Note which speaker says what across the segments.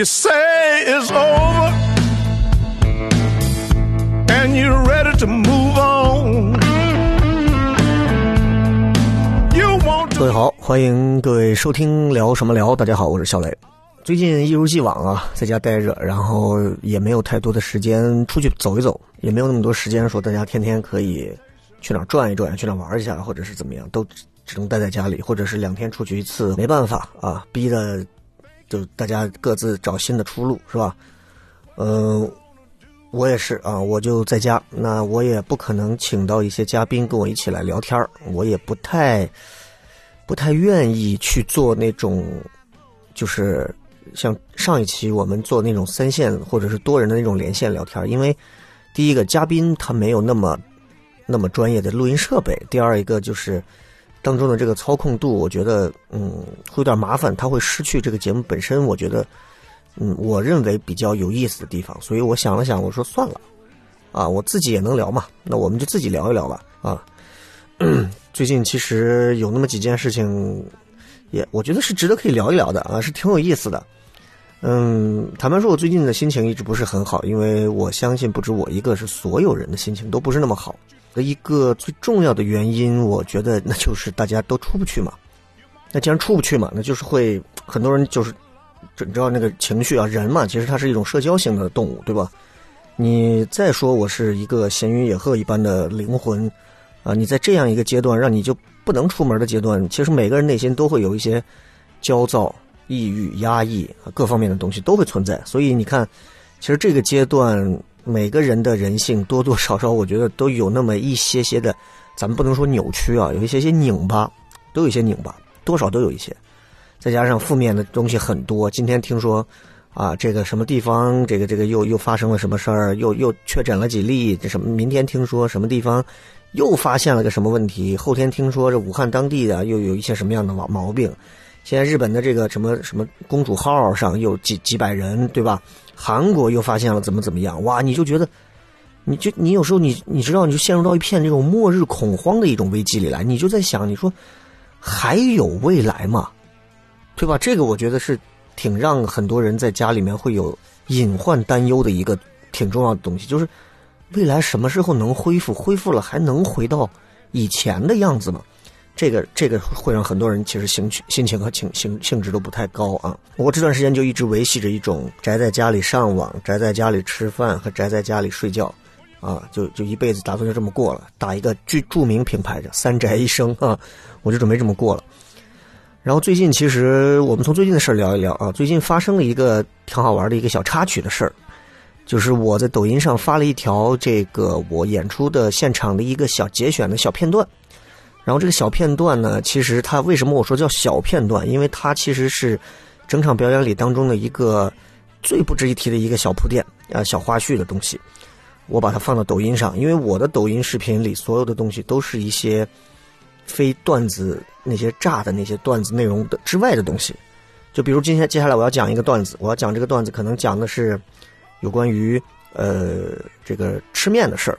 Speaker 1: You say is over, and you're ready to move on.
Speaker 2: 各位好，欢迎各位收听聊什么聊。大家好，我是小雷。最近一如既往啊，在家待着，然后也没有太多的时间出去走一走，也没有那么多时间说大家天天可以去哪转一转，去哪玩一下，或者是怎么样，都只能待在家里，或者是两天出去一次，没办法啊，逼的就大家各自找新的出路，是吧？嗯、我也是啊，我就在家，那我也不可能请到一些嘉宾跟我一起来聊天我也不太不太愿意去做那种，就是像上一期我们做那种三线或者是多人的那种连线聊天因为第一个嘉宾他没有那么那么专业的录音设备，第二一个就是当中的这个操控度，我觉得嗯会有点麻烦，他会失去这个节目本身，我觉得嗯我认为比较有意思的地方，所以我想了想，我说算了。啊，我自己也能聊嘛，那我们就自己聊一聊吧。啊，最近其实有那么几件事情，也我觉得是值得可以聊一聊的啊，是挺有意思的。嗯，坦白说，我最近的心情一直不是很好，因为我相信不止我一个，是所有人的心情都不是那么好。的一个最重要的原因，我觉得那就是大家都出不去嘛。那既然出不去嘛，那就是会很多人就是，你知道那个情绪啊，人嘛，其实它是一种社交性的动物，对吧？你再说我是一个闲云野鹤一般的灵魂，啊，你在这样一个阶段让你就不能出门的阶段，其实每个人内心都会有一些焦躁、抑郁、压抑啊各方面的东西都会存在。所以你看，其实这个阶段每个人的人性多多少少，我觉得都有那么一些些的，咱们不能说扭曲啊，有一些些拧巴，都有一些拧巴，多少都有一些。再加上负面的东西很多，今天听说。啊，这个什么地方，这个这个又又发生了什么事儿，又又确诊了几例，这什么？明天听说什么地方又发现了个什么问题，后天听说这武汉当地的又有一些什么样的毛毛病，现在日本的这个什么什么公主号上有几几百人，对吧？韩国又发现了怎么怎么样，哇，你就觉得，你就你有时候你你知道你就陷入到一片这种末日恐慌的一种危机里来，你就在想，你说还有未来吗？对吧？这个我觉得是。挺让很多人在家里面会有隐患担忧的一个挺重要的东西，就是未来什么时候能恢复？恢复了还能回到以前的样子吗？这个这个会让很多人其实兴趣心情和情性性质都不太高啊。我这段时间就一直维系着一种宅在家里上网、宅在家里吃饭和宅在家里睡觉啊，就就一辈子打算就这么过了。打一个著著名品牌的“三宅一生”啊，我就准备这么过了。然后最近其实我们从最近的事聊一聊啊，最近发生了一个挺好玩的一个小插曲的事儿，就是我在抖音上发了一条这个我演出的现场的一个小节选的小片段，然后这个小片段呢，其实它为什么我说叫小片段？因为它其实是整场表演里当中的一个最不值一提的一个小铺垫啊、小花絮的东西，我把它放到抖音上，因为我的抖音视频里所有的东西都是一些非段子。那些炸的那些段子内容的之外的东西，就比如今天接下来我要讲一个段子，我要讲这个段子可能讲的是有关于呃这个吃面的事儿，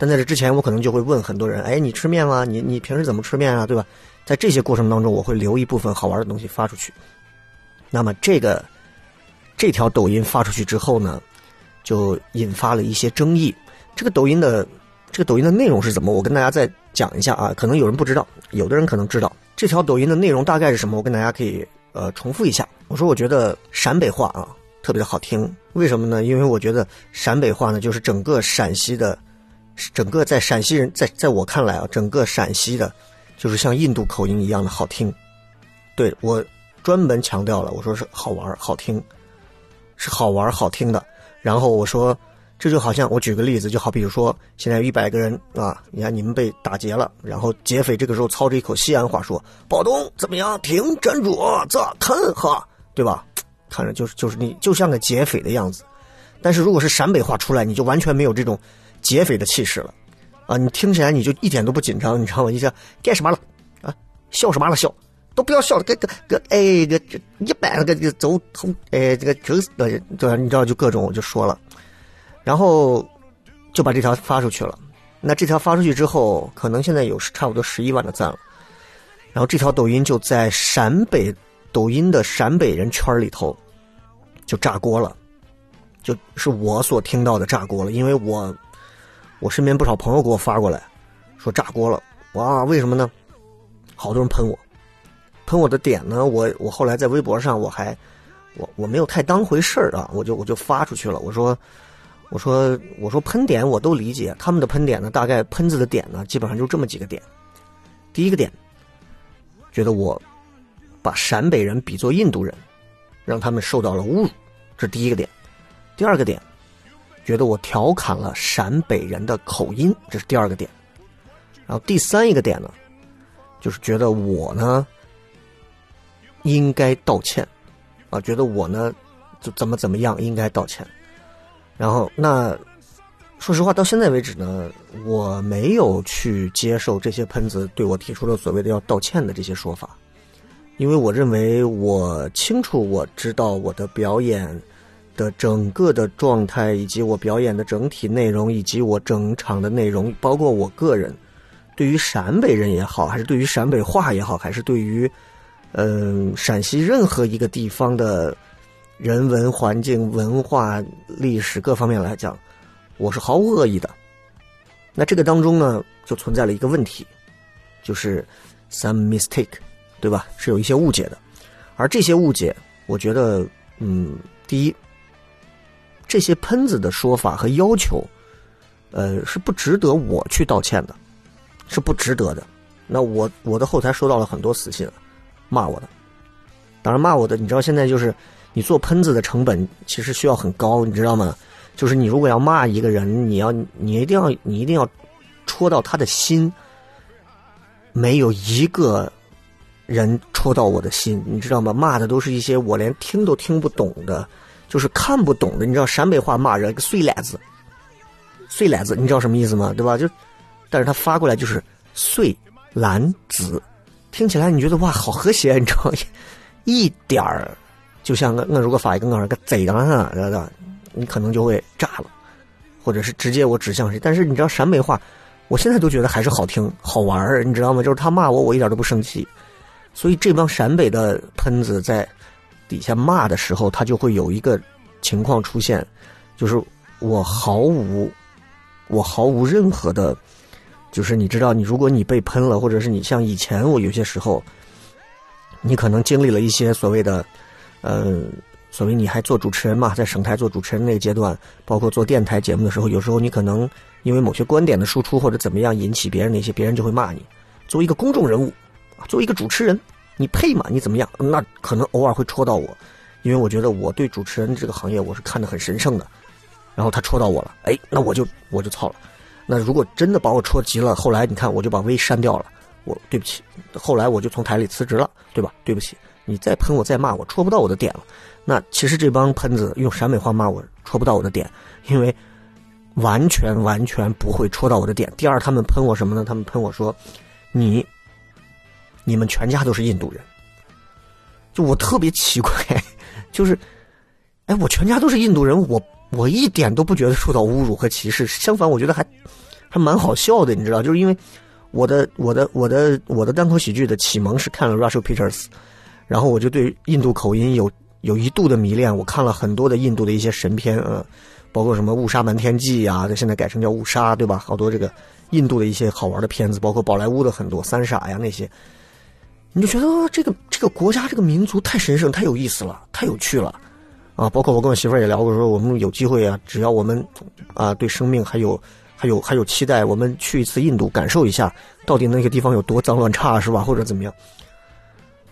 Speaker 2: 但在这之前我可能就会问很多人，哎，你吃面吗？你你平时怎么吃面啊？对吧？在这些过程当中，我会留一部分好玩的东西发出去。那么这个这条抖音发出去之后呢，就引发了一些争议。这个抖音的这个抖音的内容是怎么？我跟大家再讲一下啊，可能有人不知道，有的人可能知道。这条抖音的内容大概是什么？我跟大家可以呃重复一下。我说我觉得陕北话啊特别的好听，为什么呢？因为我觉得陕北话呢就是整个陕西的，整个在陕西人在在我看来啊，整个陕西的，就是像印度口音一样的好听。对我专门强调了，我说是好玩好听，是好玩好听的。然后我说。这就好像我举个例子，就好比如说现在有一百个人啊，你看你们被打劫了，然后劫匪这个时候操着一口西安话说：“保东怎么样？停，站住，咋看哈？对吧？看着就是就是你就像个劫匪的样子。但是如果是陕北话出来，你就完全没有这种劫匪的气势了啊！你听起来你就一点都不紧张，你知道吗？你想干什么了啊？笑什么了笑？都不要笑了，个个个哎，个这一百个个走哎，这个就是对？你知道就各种我就说了。然后就把这条发出去了。那这条发出去之后，可能现在有差不多十一万的赞了。然后这条抖音就在陕北抖音的陕北人圈里头就炸锅了，就是我所听到的炸锅了。因为我我身边不少朋友给我发过来，说炸锅了。哇，为什么呢？好多人喷我，喷我的点呢？我我后来在微博上我还我我没有太当回事儿啊，我就我就发出去了，我说。我说我说喷点我都理解，他们的喷点呢，大概喷子的点呢，基本上就这么几个点。第一个点，觉得我把陕北人比作印度人，让他们受到了侮辱，这第一个点。第二个点，觉得我调侃了陕北人的口音，这是第二个点。然后第三一个点呢，就是觉得我呢应该道歉，啊，觉得我呢就怎么怎么样应该道歉。然后，那说实话，到现在为止呢，我没有去接受这些喷子对我提出的所谓的要道歉的这些说法，因为我认为我清楚，我知道我的表演的整个的状态，以及我表演的整体内容，以及我整场的内容，包括我个人，对于陕北人也好，还是对于陕北话也好，还是对于嗯陕西任何一个地方的。人文环境、文化、历史各方面来讲，我是毫无恶意的。那这个当中呢，就存在了一个问题，就是 some mistake，对吧？是有一些误解的。而这些误解，我觉得，嗯，第一，这些喷子的说法和要求，呃，是不值得我去道歉的，是不值得的。那我我的后台收到了很多私信，骂我的。当然，骂我的，你知道现在就是。你做喷子的成本其实需要很高，你知道吗？就是你如果要骂一个人，你要你一定要你一定要戳到他的心。没有一个人戳到我的心，你知道吗？骂的都是一些我连听都听不懂的，就是看不懂的。你知道陕北话骂人个碎懒子，碎懒子，你知道什么意思吗？对吧？就，但是他发过来就是碎懒子，听起来你觉得哇，好和谐，你知道 一点儿。就像我我如果发一个我个贼上，知道你可能就会炸了，或者是直接我指向谁。但是你知道陕北话，我现在都觉得还是好听好玩儿，你知道吗？就是他骂我，我一点都不生气。所以这帮陕北的喷子在底下骂的时候，他就会有一个情况出现，就是我毫无我毫无任何的，就是你知道，你如果你被喷了，或者是你像以前我有些时候，你可能经历了一些所谓的。呃，所谓你还做主持人嘛，在省台做主持人那个阶段，包括做电台节目的时候，有时候你可能因为某些观点的输出或者怎么样引起别人的一些，别人就会骂你。作为一个公众人物，作为一个主持人，你配吗？你怎么样？那可能偶尔会戳到我，因为我觉得我对主持人这个行业我是看得很神圣的。然后他戳到我了，哎，那我就我就操了。那如果真的把我戳急了，后来你看我就把微删掉了，我对不起，后来我就从台里辞职了，对吧？对不起。你再喷我再骂我，戳不到我的点了。那其实这帮喷子用陕北话骂我，戳不到我的点，因为完全完全不会戳到我的点。第二，他们喷我什么呢？他们喷我说：“你，你们全家都是印度人。”就我特别奇怪，就是，哎，我全家都是印度人，我我一点都不觉得受到侮辱和歧视，相反，我觉得还还蛮好笑的，你知道？就是因为我的我的我的我的单口喜剧的启蒙是看了 Russell Peters。然后我就对印度口音有有一度的迷恋，我看了很多的印度的一些神片，呃，包括什么《误杀瞒天记》呀，这现在改成叫《误杀》，对吧？好多这个印度的一些好玩的片子，包括宝莱坞的很多《三傻》呀那些，你就觉得这个这个国家这个民族太神圣、太有意思了、太有趣了，啊！包括我跟我媳妇儿也聊过，说我们有机会啊，只要我们啊对生命还有还有还有期待，我们去一次印度，感受一下到底那个地方有多脏乱差，是吧？或者怎么样？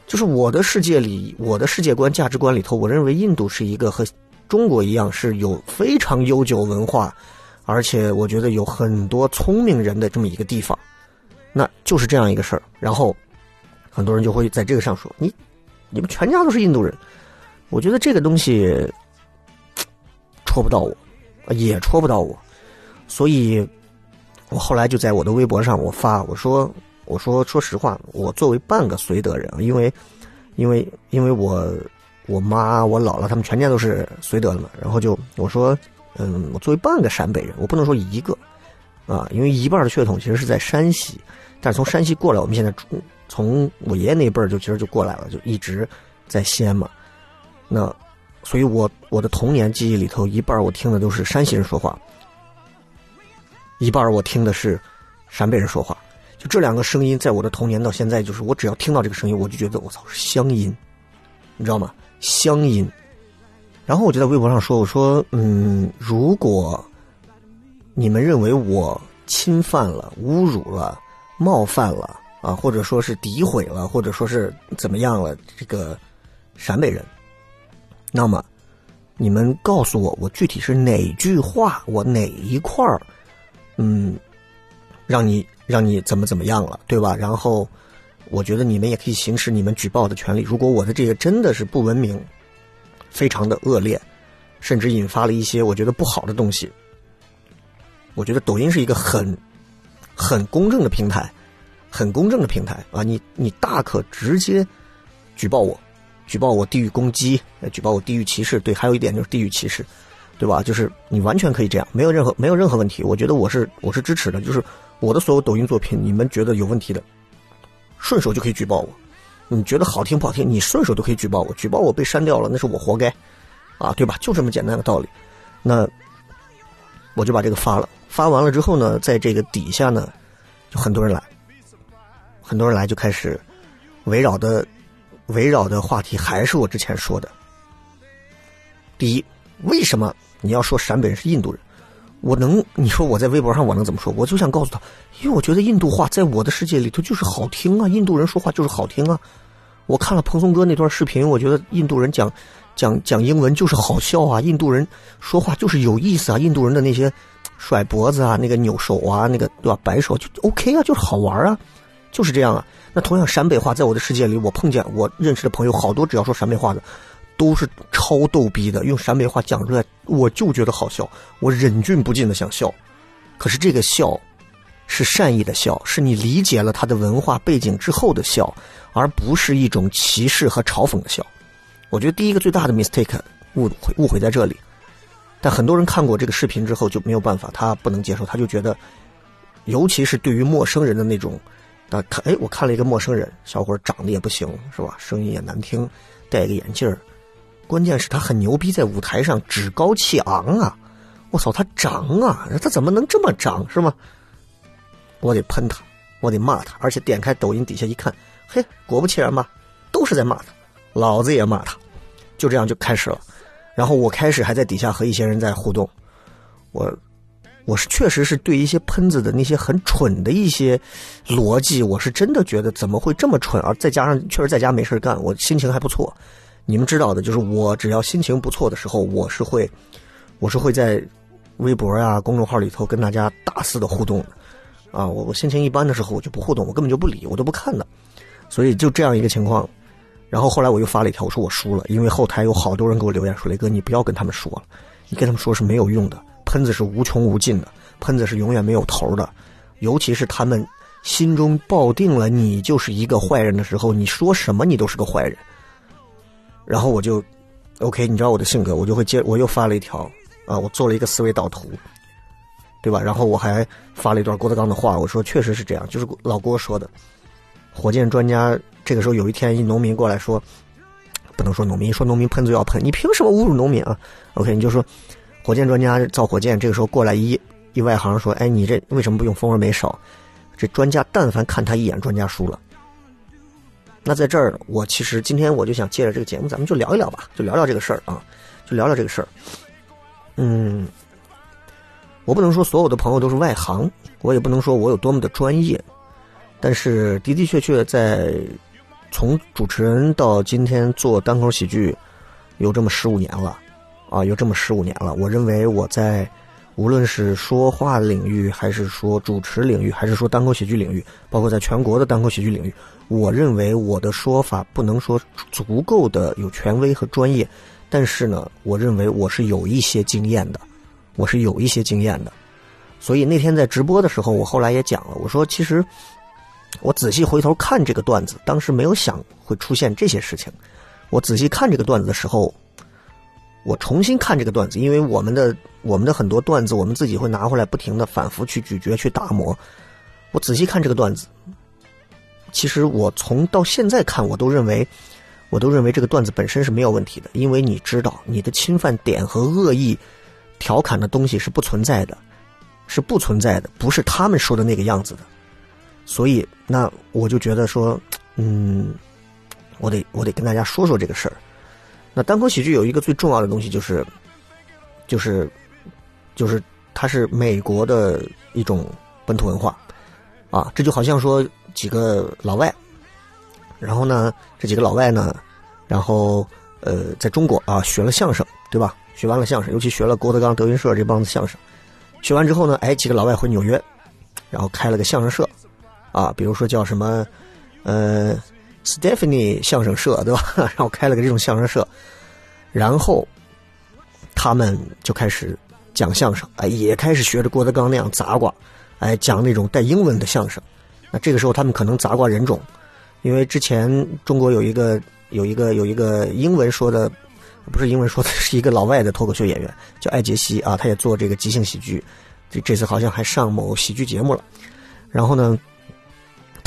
Speaker 2: 就是我的世界里，我的世界观、价值观里头，我认为印度是一个和中国一样是有非常悠久文化，而且我觉得有很多聪明人的这么一个地方，那就是这样一个事儿。然后很多人就会在这个上说你你们全家都是印度人，我觉得这个东西 戳不到我，也戳不到我，所以我后来就在我的微博上我发我说我说说实话，我作为半个绥德人，因为因为因为我我妈我姥姥他们全家都是绥德的嘛，然后就我说嗯，我作为半个陕北人，我不能说一个啊，因为一半的血统其实是在山西，但是从山西过来，我们现在从我爷爷那辈儿就其实就过来了，就一直在西安嘛。那所以我我的童年记忆里头，一半我听的都是山西人说话，一半我听的是陕北人说话。就这两个声音，在我的童年到现在，就是我只要听到这个声音，我就觉得我操是乡音，你知道吗？乡音。然后我就在微博上说：“我说，嗯，如果你们认为我侵犯了、侮辱了、冒犯了啊，或者说是诋毁了，或者说是怎么样了，这个陕北人，那么你们告诉我，我具体是哪句话，我哪一块儿，嗯，让你让你怎么怎么样了，对吧？然后我觉得你们也可以行使你们举报的权利。如果我的这个真的是不文明。”非常的恶劣，甚至引发了一些我觉得不好的东西。我觉得抖音是一个很很公正的平台，很公正的平台啊！你你大可直接举报我，举报我地域攻击，举报我地域歧视。对，还有一点就是地域歧视，对吧？就是你完全可以这样，没有任何没有任何问题。我觉得我是我是支持的，就是我的所有抖音作品，你们觉得有问题的，顺手就可以举报我。你觉得好听不好听？你顺手都可以举报我，举报我被删掉了，那是我活该，啊，对吧？就这么简单的道理。那我就把这个发了，发完了之后呢，在这个底下呢，就很多人来，很多人来就开始围绕的围绕的话题还是我之前说的。第一，为什么你要说陕北人是印度人？我能你说我在微博上我能怎么说？我就想告诉他，因为我觉得印度话在我的世界里头就是好听啊，印度人说话就是好听啊。我看了蓬松哥那段视频，我觉得印度人讲讲讲英文就是好笑啊，印度人说话就是有意思啊，印度人的那些甩脖子啊，那个扭手啊，那个对吧，摆手就 OK 啊，就是好玩啊，就是这样啊。那同样陕北话在我的世界里，我碰见我认识的朋友好多，只要说陕北话的。都是超逗逼的，用陕北话讲出来，我就觉得好笑，我忍俊不禁的想笑。可是这个笑，是善意的笑，是你理解了他的文化背景之后的笑，而不是一种歧视和嘲讽的笑。我觉得第一个最大的 mistake 误误会在这里。但很多人看过这个视频之后就没有办法，他不能接受，他就觉得，尤其是对于陌生人的那种，啊，看，哎，我看了一个陌生人，小伙长得也不行，是吧？声音也难听，戴个眼镜。关键是他很牛逼，在舞台上趾高气昂啊！我操，他长啊，他怎么能这么长是吗？我得喷他，我得骂他，而且点开抖音底下一看，嘿，果不其然吧，都是在骂他，老子也骂他，就这样就开始了。然后我开始还在底下和一些人在互动，我我是确实是对一些喷子的那些很蠢的一些逻辑，我是真的觉得怎么会这么蠢？而再加上确实在家没事干，我心情还不错。你们知道的，就是我只要心情不错的时候，我是会，我是会在微博呀、公众号里头跟大家大肆的互动的，啊，我我心情一般的时候我就不互动，我根本就不理，我都不看的，所以就这样一个情况。然后后来我又发了一条，我说我输了，因为后台有好多人给我留言说：“雷哥，你不要跟他们说了，你跟他们说是没有用的，喷子是无穷无尽的，喷子是永远没有头的，尤其是他们心中抱定了你就是一个坏人的时候，你说什么你都是个坏人。”然后我就，OK，你知道我的性格，我就会接，我又发了一条啊，我做了一个思维导图，对吧？然后我还发了一段郭德纲的话，我说确实是这样，就是老郭说的。火箭专家这个时候有一天一农民过来说，不能说农民，说农民喷就要喷，你凭什么侮辱农民啊？OK，你就说火箭专家造火箭，这个时候过来一一外行说，哎，你这为什么不用蜂窝煤烧？这专家但凡看他一眼，专家输了。那在这儿，我其实今天我就想借着这个节目，咱们就聊一聊吧，就聊聊这个事儿啊，就聊聊这个事儿。嗯，我不能说所有的朋友都是外行，我也不能说我有多么的专业，但是的的确确在从主持人到今天做单口喜剧有这么十五年了啊，有这么十五年了。我认为我在无论是说话领域，还是说主持领域，还是说单口喜剧领域，包括在全国的单口喜剧领域，我认为我的说法不能说足够的有权威和专业，但是呢，我认为我是有一些经验的，我是有一些经验的。所以那天在直播的时候，我后来也讲了，我说其实我仔细回头看这个段子，当时没有想会出现这些事情。我仔细看这个段子的时候，我重新看这个段子，因为我们的我们的很多段子，我们自己会拿回来不停的反复去咀嚼、去打磨。我仔细看这个段子，其实我从到现在看，我都认为，我都认为这个段子本身是没有问题的，因为你知道，你的侵犯点和恶意调侃的东西是不存在的，是不存在的，不是他们说的那个样子的。所以，那我就觉得说，嗯。我得我得跟大家说说这个事儿。那单口喜剧有一个最重要的东西，就是就是就是它是美国的一种本土文化啊。这就好像说几个老外，然后呢，这几个老外呢，然后呃，在中国啊学了相声，对吧？学完了相声，尤其学了郭德纲、德云社这帮子相声，学完之后呢，哎，几个老外回纽约，然后开了个相声社啊，比如说叫什么呃。Stephanie 相声社，对吧？然后开了个这种相声社，然后他们就开始讲相声，哎，也开始学着郭德纲那样杂瓜，哎，讲那种带英文的相声。那这个时候他们可能杂瓜人种，因为之前中国有一个有一个有一个英文说的，不是英文说的，是一个老外的脱口秀演员叫艾杰西啊，他也做这个即兴喜剧，这这次好像还上某喜剧节目了。然后呢？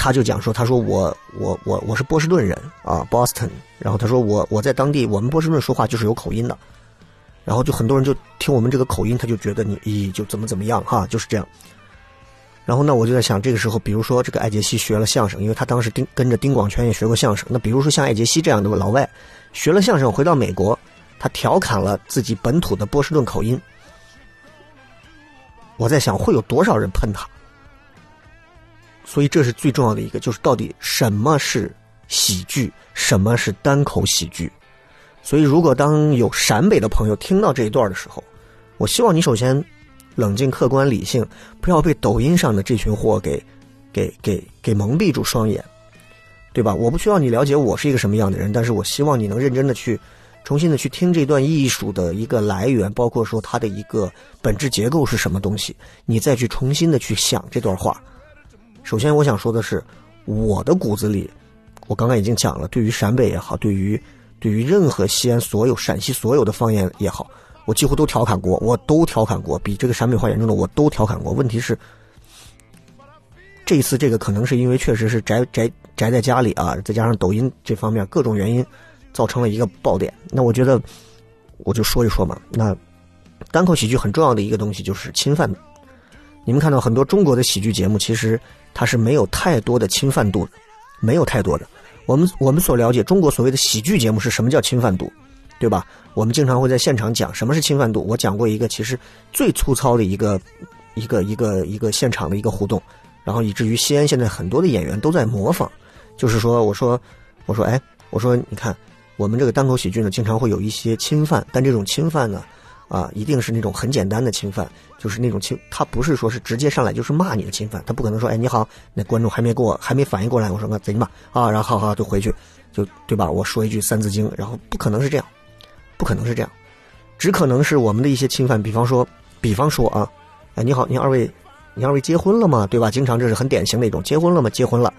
Speaker 2: 他就讲说，他说我我我我是波士顿人啊，Boston。然后他说我我在当地，我们波士顿说话就是有口音的。然后就很多人就听我们这个口音，他就觉得你咦就怎么怎么样哈，就是这样。然后呢，我就在想，这个时候，比如说这个艾杰西学了相声，因为他当时丁跟着丁广泉也学过相声。那比如说像艾杰西这样的老外，学了相声回到美国，他调侃了自己本土的波士顿口音。我在想，会有多少人喷他？所以这是最重要的一个，就是到底什么是喜剧，什么是单口喜剧。所以，如果当有陕北的朋友听到这一段的时候，我希望你首先冷静、客观、理性，不要被抖音上的这群货给、给、给、给蒙蔽住双眼，对吧？我不需要你了解我是一个什么样的人，但是我希望你能认真的去、重新的去听这段艺术的一个来源，包括说它的一个本质结构是什么东西，你再去重新的去想这段话。首先，我想说的是，我的骨子里，我刚刚已经讲了，对于陕北也好，对于对于任何西安所有陕西所有的方言也好，我几乎都调侃过，我都调侃过，比这个陕北话严重的我都调侃过。问题是，这一次这个可能是因为确实是宅宅宅在家里啊，再加上抖音这方面各种原因，造成了一个爆点。那我觉得，我就说一说嘛。那单口喜剧很重要的一个东西就是侵犯。你们看到很多中国的喜剧节目，其实。它是没有太多的侵犯度的，没有太多的。我们我们所了解中国所谓的喜剧节目是什么叫侵犯度，对吧？我们经常会在现场讲什么是侵犯度。我讲过一个其实最粗糙的一个一个一个一个现场的一个互动，然后以至于西安现在很多的演员都在模仿。就是说，我说我说哎，我说你看我们这个单口喜剧呢，经常会有一些侵犯，但这种侵犯呢。啊一定是那种很简单的侵犯，就是那种侵，他不是说是直接上来就是骂你的侵犯，他不可能说，哎，你好，那观众还没给我还没反应过来，我说那贼嘛啊，然后好好就回去，就对吧？我说一句三字经，然后不可能是这样，不可能是这样，只可能是我们的一些侵犯，比方说，比方说啊，哎，你好，你二位，你二位结婚了吗？对吧？经常这是很典型的一种，结婚了吗？结婚了，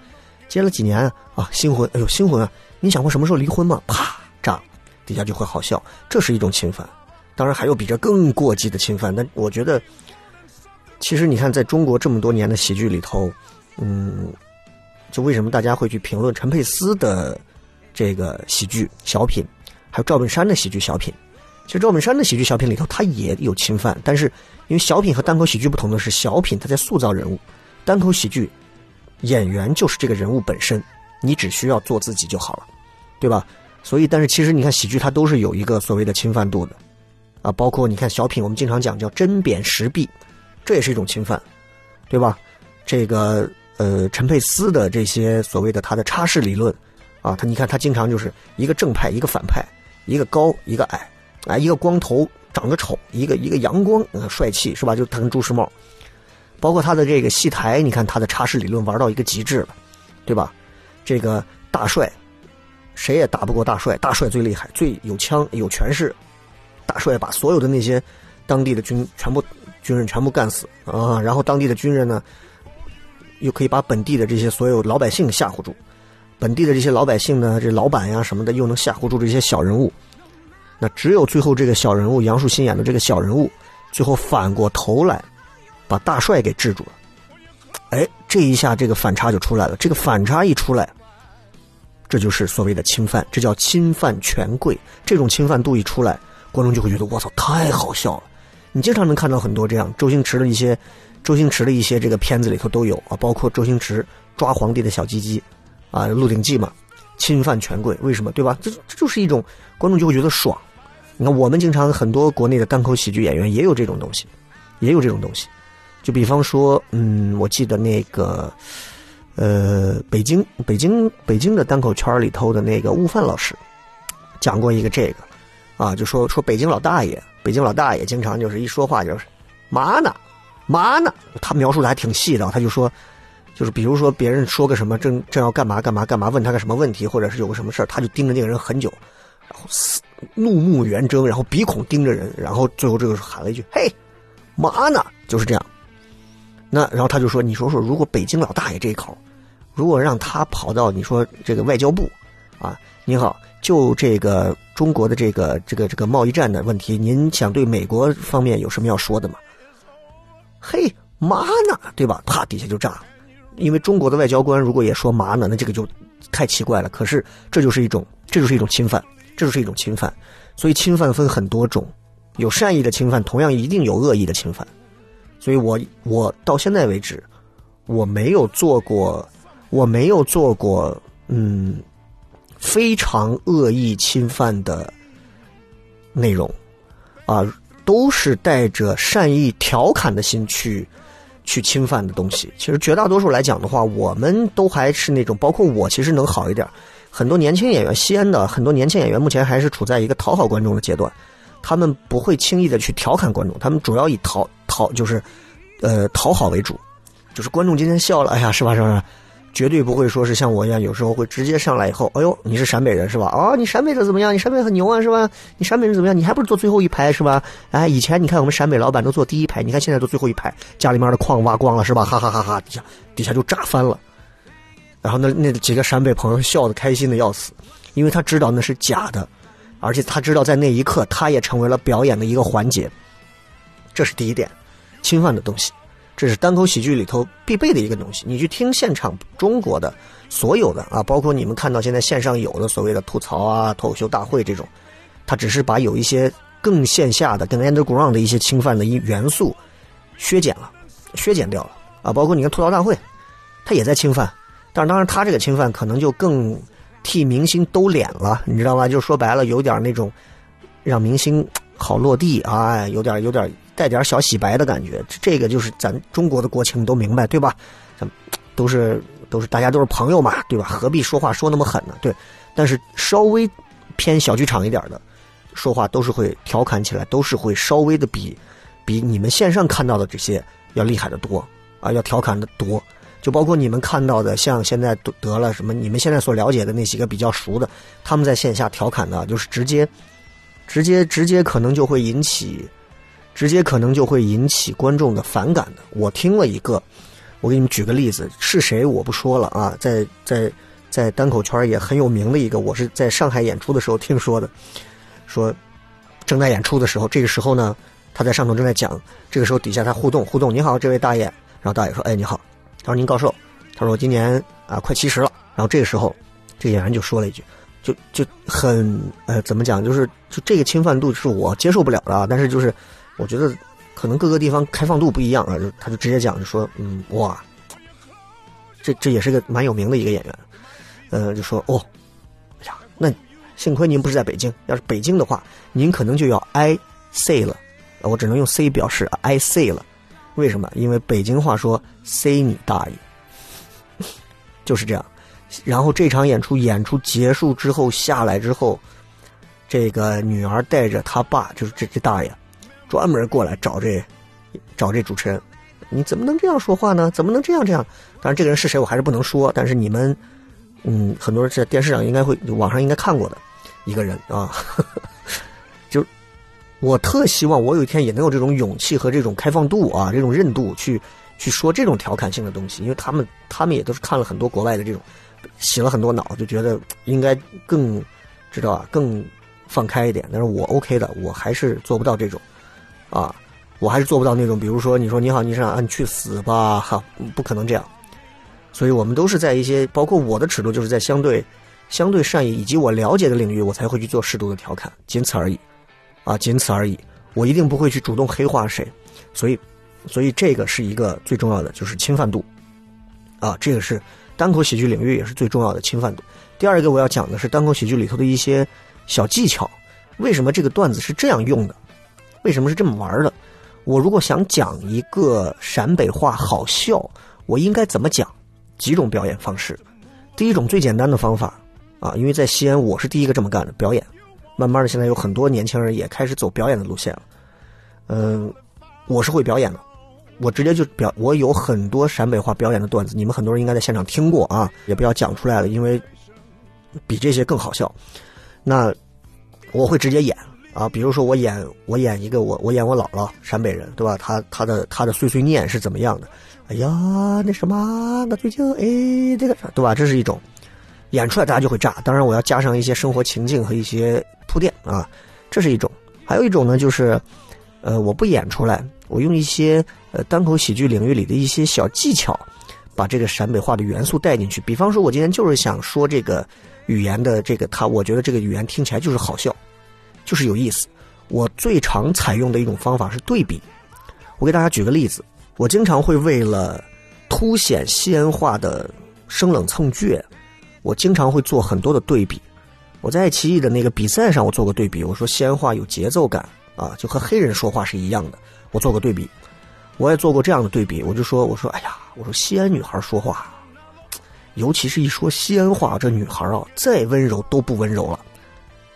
Speaker 2: 结了几年啊？新婚，哎呦，新婚啊！你想过什么时候离婚吗？啪，炸，底下就会好笑，这是一种侵犯。当然还有比这更过激的侵犯，但我觉得，其实你看，在中国这么多年的喜剧里头，嗯，就为什么大家会去评论陈佩斯的这个喜剧小品，还有赵本山的喜剧小品？其实赵本山的喜剧小品里头，他也有侵犯，但是因为小品和单口喜剧不同的是，小品他在塑造人物，单口喜剧演员就是这个人物本身，你只需要做自己就好了，对吧？所以，但是其实你看喜剧，它都是有一个所谓的侵犯度的。啊，包括你看小品，我们经常讲叫针砭时弊，这也是一种侵犯，对吧？这个呃，陈佩斯的这些所谓的他的差事理论，啊，他你看他经常就是一个正派，一个反派，一个高，一个矮，啊，一个光头长得丑，一个一个阳光帅气是吧？就他跟朱时茂，包括他的这个戏台，你看他的差事理论玩到一个极致了，对吧？这个大帅，谁也打不过大帅，大帅最厉害，最有枪有权势，大帅把所有的那些当地的军全部军人全部干死啊，然后当地的军人呢，又可以把本地的这些所有老百姓吓唬住，本地的这些老百姓呢，这老板呀什么的又能吓唬住这些小人物，那只有最后这个小人物杨树新演的这个小人物，最后反过头来把大帅给制住了。哎，这一下这个反差就出来了。这个反差一出来，这就是所谓的侵犯，这叫侵犯权贵。这种侵犯度一出来，观众就会觉得我操，太好笑了。你经常能看到很多这样周星驰的一些，周星驰的一些这个片子里头都有啊，包括周星驰抓皇帝的小鸡鸡，啊，《鹿鼎记》嘛，侵犯权贵，为什么？对吧？这这就是一种观众就会觉得爽。你看，我们经常很多国内的单口喜剧演员也有这种东西，也有这种东西。就比方说，嗯，我记得那个，呃，北京北京北京的单口圈里头的那个悟饭老师，讲过一个这个，啊，就说说北京老大爷，北京老大爷经常就是一说话就是嘛呢，嘛呢，他描述的还挺细的，他就说，就是比如说别人说个什么正正要干嘛干嘛干嘛，问他个什么问题，或者是有个什么事儿，他就盯着那个人很久，然后怒目圆睁，然后鼻孔盯着人，然后最后这个时候喊了一句：“嘿，嘛呢？”就是这样。那然后他就说：“你说说，如果北京老大爷这一口，如果让他跑到你说这个外交部，啊，你好，就这个中国的这个这个这个贸易战的问题，您想对美国方面有什么要说的吗？”嘿，嘛呢？对吧？啪，底下就炸了，因为中国的外交官如果也说嘛呢，那这个就太奇怪了。可是这就是一种，这就是一种侵犯，这就是一种侵犯。所以侵犯分很多种，有善意的侵犯，同样一定有恶意的侵犯。所以我我到现在为止，我没有做过，我没有做过，嗯，非常恶意侵犯的内容，啊，都是带着善意调侃的心去去侵犯的东西。其实绝大多数来讲的话，我们都还是那种，包括我，其实能好一点。很多年轻演员，西安的很多年轻演员，目前还是处在一个讨好观众的阶段。他们不会轻易的去调侃观众，他们主要以讨讨就是，呃，讨好为主，就是观众今天笑了，哎呀，是吧？是吧？绝对不会说是像我一样，有时候会直接上来以后，哎呦，你是陕北人是吧？哦，你陕北的怎么样？你陕北很牛啊是吧？你陕北人怎么样？你还不是坐最后一排是吧？哎，以前你看我们陕北老板都坐第一排，你看现在都最后一排，家里面的矿挖光了是吧？哈哈哈哈，底下底下就炸翻了，然后那那几个陕北朋友笑得开心的要死，因为他知道那是假的。而且他知道，在那一刻，他也成为了表演的一个环节。这是第一点，侵犯的东西，这是单口喜剧里头必备的一个东西。你去听现场中国的所有的啊，包括你们看到现在线上有的所谓的吐槽啊、脱口秀大会这种，他只是把有一些更线下的、更 underground 的一些侵犯的一元素削减了、削减掉了啊。包括你看吐槽大会，他也在侵犯，但是当然他这个侵犯可能就更。替明星兜脸了，你知道吧？就说白了，有点那种让明星好落地啊，有点有点带点小洗白的感觉。这个就是咱中国的国情，你都明白对吧？咱都是都是大家都是朋友嘛，对吧？何必说话说那么狠呢？对，但是稍微偏小剧场一点的说话，都是会调侃起来，都是会稍微的比比你们线上看到的这些要厉害的多啊，要调侃的多。就包括你们看到的，像现在得得了什么，你们现在所了解的那几个比较熟的，他们在线下调侃的，就是直接、直接、直接，可能就会引起，直接可能就会引起观众的反感的。我听了一个，我给你们举个例子，是谁我不说了啊，在在在单口圈也很有名的一个，我是在上海演出的时候听说的，说正在演出的时候，这个时候呢，他在上头正在讲，这个时候底下他互动互动，你好，这位大爷，然后大爷说，哎，你好。他说：“您高寿？”他说：“我今年啊快七十了。”然后这个时候，这个演员就说了一句，就就很呃怎么讲，就是就这个侵犯度是我接受不了的啊。但是就是我觉得可能各个地方开放度不一样啊。就他就直接讲就说：“嗯哇，这这也是个蛮有名的一个演员。”呃，就说：“哦，哎呀，那幸亏您不是在北京，要是北京的话，您可能就要 I say 了。我只能用 C 表示 I say 了。”为什么？因为北京话说“ C 你大爷”，就是这样。然后这场演出演出结束之后下来之后，这个女儿带着他爸，就是这这大爷，专门过来找这找这主持人，你怎么能这样说话呢？怎么能这样这样？当然，这个人是谁我还是不能说，但是你们，嗯，很多人在电视上应该会，网上应该看过的一个人啊，就我特希望我有一天也能有这种勇气和这种开放度啊，这种韧度去去说这种调侃性的东西，因为他们他们也都是看了很多国外的这种，洗了很多脑，就觉得应该更知道啊，更放开一点。但是我 OK 的，我还是做不到这种啊，我还是做不到那种，比如说你说你好，你想啊，你去死吧，哈，不可能这样。所以我们都是在一些，包括我的尺度，就是在相对相对善意以及我了解的领域，我才会去做适度的调侃，仅此而已，啊，仅此而已。我一定不会去主动黑化谁，所以，所以这个是一个最重要的，就是侵犯度，啊，这个是单口喜剧领域也是最重要的侵犯度。第二个我要讲的是单口喜剧里头的一些小技巧，为什么这个段子是这样用的？为什么是这么玩的？我如果想讲一个陕北话好笑，我应该怎么讲？几种表演方式，第一种最简单的方法啊，因为在西安我是第一个这么干的表演，慢慢的现在有很多年轻人也开始走表演的路线了。嗯，我是会表演的，我直接就表，我有很多陕北话表演的段子，你们很多人应该在现场听过啊，也不要讲出来了，因为比这些更好笑。那我会直接演啊，比如说我演我演一个我我演我姥姥陕北人对吧？他他的他的碎碎念是怎么样的？哎呀，那什么，那最近哎，这个对吧？这是一种演出来，大家就会炸。当然，我要加上一些生活情境和一些铺垫啊，这是一种。还有一种呢，就是呃，我不演出来，我用一些呃单口喜剧领域里的一些小技巧，把这个陕北话的元素带进去。比方说，我今天就是想说这个语言的这个，他我觉得这个语言听起来就是好笑，就是有意思。我最常采用的一种方法是对比。我给大家举个例子。我经常会为了凸显西安话的生冷蹭倔，我经常会做很多的对比。我在爱奇艺的那个比赛上，我做过对比。我说西安话有节奏感啊，就和黑人说话是一样的。我做过对比，我也做过这样的对比。我就说，我说，哎呀，我说西安女孩说话，尤其是一说西安话，这女孩啊，再温柔都不温柔了，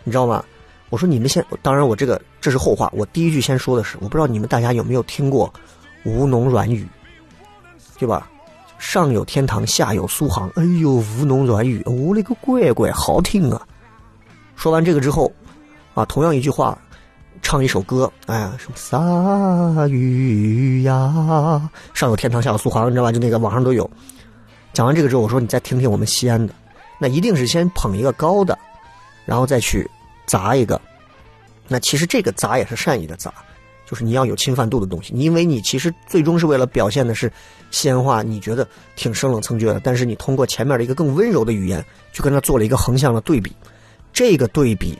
Speaker 2: 你知道吗？我说你们先，当然我这个这是后话。我第一句先说的是，我不知道你们大家有没有听过。吴侬软语，对吧？上有天堂，下有苏杭。哎呦，吴侬软语，我勒个乖乖，好听啊！说完这个之后，啊，同样一句话，唱一首歌，哎呀，什么洒雨呀？上有天堂，下有苏杭，你知道吧？就那个网上都有。讲完这个之后，我说你再听听我们西安的，那一定是先捧一个高的，然后再去砸一个。那其实这个砸也是善意的砸。就是你要有侵犯度的东西，因为你其实最终是为了表现的是西安话，你觉得挺生冷蹭倔的，但是你通过前面的一个更温柔的语言，去跟他做了一个横向的对比，这个对比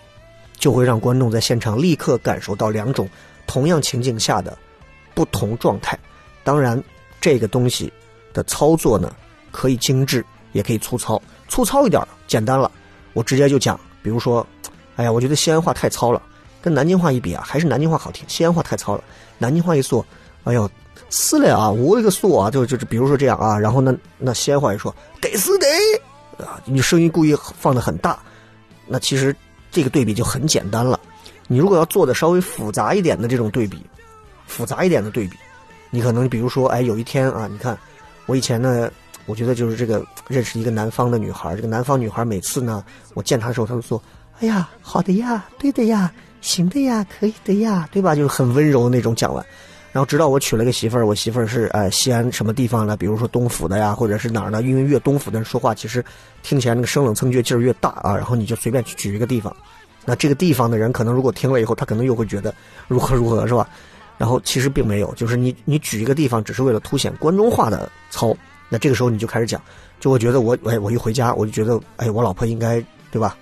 Speaker 2: 就会让观众在现场立刻感受到两种同样情境下的不同状态。当然，这个东西的操作呢，可以精致，也可以粗糙。粗糙一点，简单了，我直接就讲，比如说，哎呀，我觉得西安话太糙了。跟南京话一比啊，还是南京话好听。西安话太糙了，南京话一说，哎呦，死了啊！我一个说啊，就就比如说这样啊，然后那那西安话一说，得死得啊，你声音故意放的很大，那其实这个对比就很简单了。你如果要做的稍微复杂一点的这种对比，复杂一点的对比，你可能比如说，哎，有一天啊，你看我以前呢，我觉得就是这个认识一个南方的女孩，这个南方女孩每次呢，我见她的时候，她都说，哎呀，好的呀，对的呀。行的呀，可以的呀，对吧？就是很温柔的那种讲完，然后直到我娶了个媳妇儿，我媳妇儿是呃西安什么地方的，比如说东府的呀，或者是哪儿的，因为越东府的人说话，其实听起来那个生冷蹭倔劲儿越大啊。然后你就随便去举一个地方，那这个地方的人可能如果听了以后，他可能又会觉得如何如何，是吧？然后其实并没有，就是你你举一个地方，只是为了凸显关中话的糙。那这个时候你就开始讲，就会觉得我哎我一回家我就觉得哎我老婆应该对吧？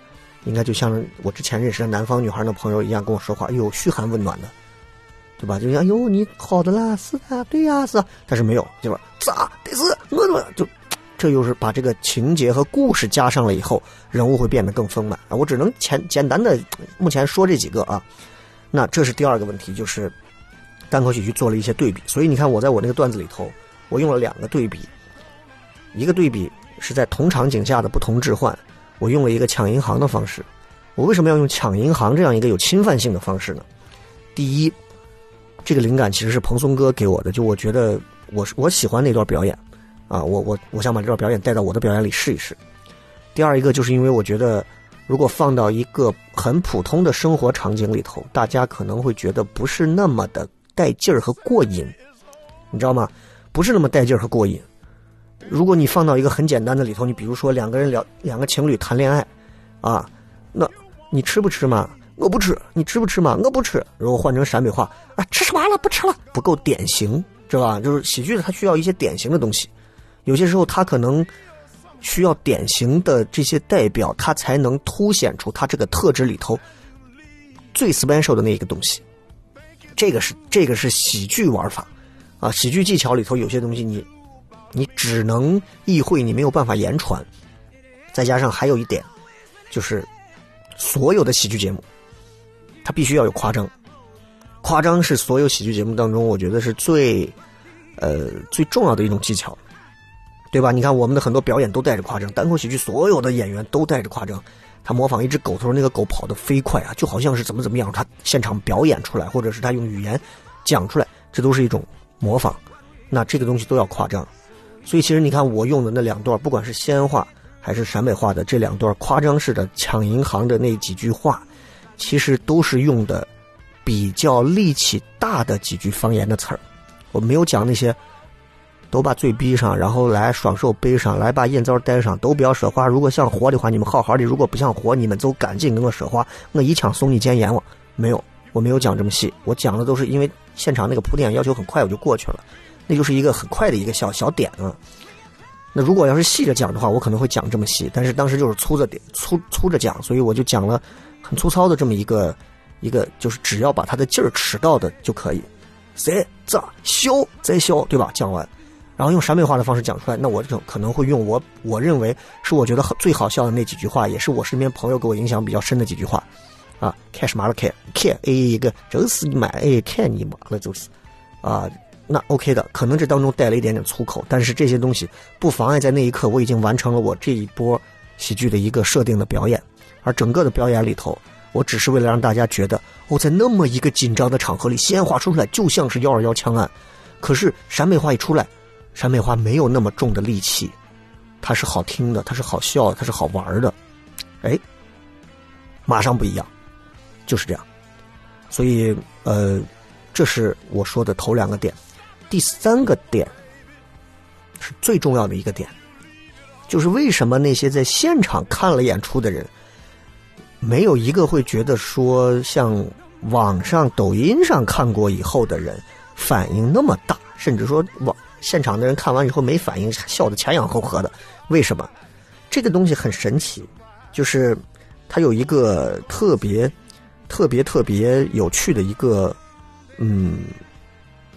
Speaker 2: 应该就像我之前认识的南方女孩的朋友一样跟我说话，哎呦嘘寒问暖的，对吧？就像哎呦你好的啦，是啊，对呀，是啊，但是没有，就是咋得是我怎么就，这又是把这个情节和故事加上了以后，人物会变得更丰满啊！我只能简简单的目前说这几个啊，那这是第二个问题，就是单口喜剧做了一些对比，所以你看我在我那个段子里头，我用了两个对比，一个对比是在同场景下的不同置换。我用了一个抢银行的方式，我为什么要用抢银行这样一个有侵犯性的方式呢？第一，这个灵感其实是蓬松哥给我的，就我觉得我我喜欢那段表演啊，我我我想把这段表演带到我的表演里试一试。第二一个就是因为我觉得，如果放到一个很普通的生活场景里头，大家可能会觉得不是那么的带劲儿和过瘾，你知道吗？不是那么带劲儿和过瘾。如果你放到一个很简单的里头，你比如说两个人聊，两个情侣谈恋爱，啊，那你吃不吃嘛？我不吃。你吃不吃嘛？我不吃。如果换成陕北话，啊，吃吃完了不吃了，不够典型，知道吧？就是喜剧它需要一些典型的东西，有些时候它可能需要典型的这些代表，它才能凸显出它这个特质里头最 special 的那一个东西。这个是这个是喜剧玩法，啊，喜剧技巧里头有些东西你。你只能意会，你没有办法言传。再加上还有一点，就是所有的喜剧节目，它必须要有夸张。夸张是所有喜剧节目当中，我觉得是最呃最重要的一种技巧，对吧？你看我们的很多表演都带着夸张，单口喜剧所有的演员都带着夸张。他模仿一只狗，头那个狗跑得飞快啊，就好像是怎么怎么样，他现场表演出来，或者是他用语言讲出来，这都是一种模仿。那这个东西都要夸张。所以其实你看我用的那两段，不管是西安话还是陕北话的这两段夸张式的抢银行的那几句话，其实都是用的比较力气大的几句方言的词儿。我没有讲那些都把嘴闭上，然后来双手背上，来把眼罩戴上，都不要说话。如果想活的话，你们好好的；如果不想活，你们就赶紧跟我说话，我一枪送你见阎王。没有，我没有讲这么细，我讲的都是因为现场那个铺垫要求很快，我就过去了。那就是一个很快的一个小小点啊。那如果要是细着讲的话，我可能会讲这么细，但是当时就是粗着点粗粗着讲，所以我就讲了很粗糙的这么一个一个，就是只要把它的劲儿吃到的就可以。谁咋削再削，对吧？讲完，然后用陕北话的方式讲出来，那我就可能会用我我认为是我觉得最好笑的那几句话，也是我身边朋友给我影响比较深的几句话啊。看什么了？看看哎一个，就是你妈哎，看你妈了就是啊。那 OK 的，可能这当中带了一点点粗口，但是这些东西不妨碍在那一刻我已经完成了我这一波喜剧的一个设定的表演，而整个的表演里头，我只是为了让大家觉得，哦，在那么一个紧张的场合里，西安话说出来就像是幺二幺枪案，可是陕北话一出来，陕北话没有那么重的戾气，它是好听的，它是好笑的，它是好玩的，哎，马上不一样，就是这样，所以呃，这是我说的头两个点。第三个点是最重要的一个点，就是为什么那些在现场看了演出的人，没有一个会觉得说像网上抖音上看过以后的人反应那么大，甚至说网现场的人看完以后没反应，笑得前仰后合的？为什么？这个东西很神奇，就是它有一个特别、特别、特别有趣的一个，嗯，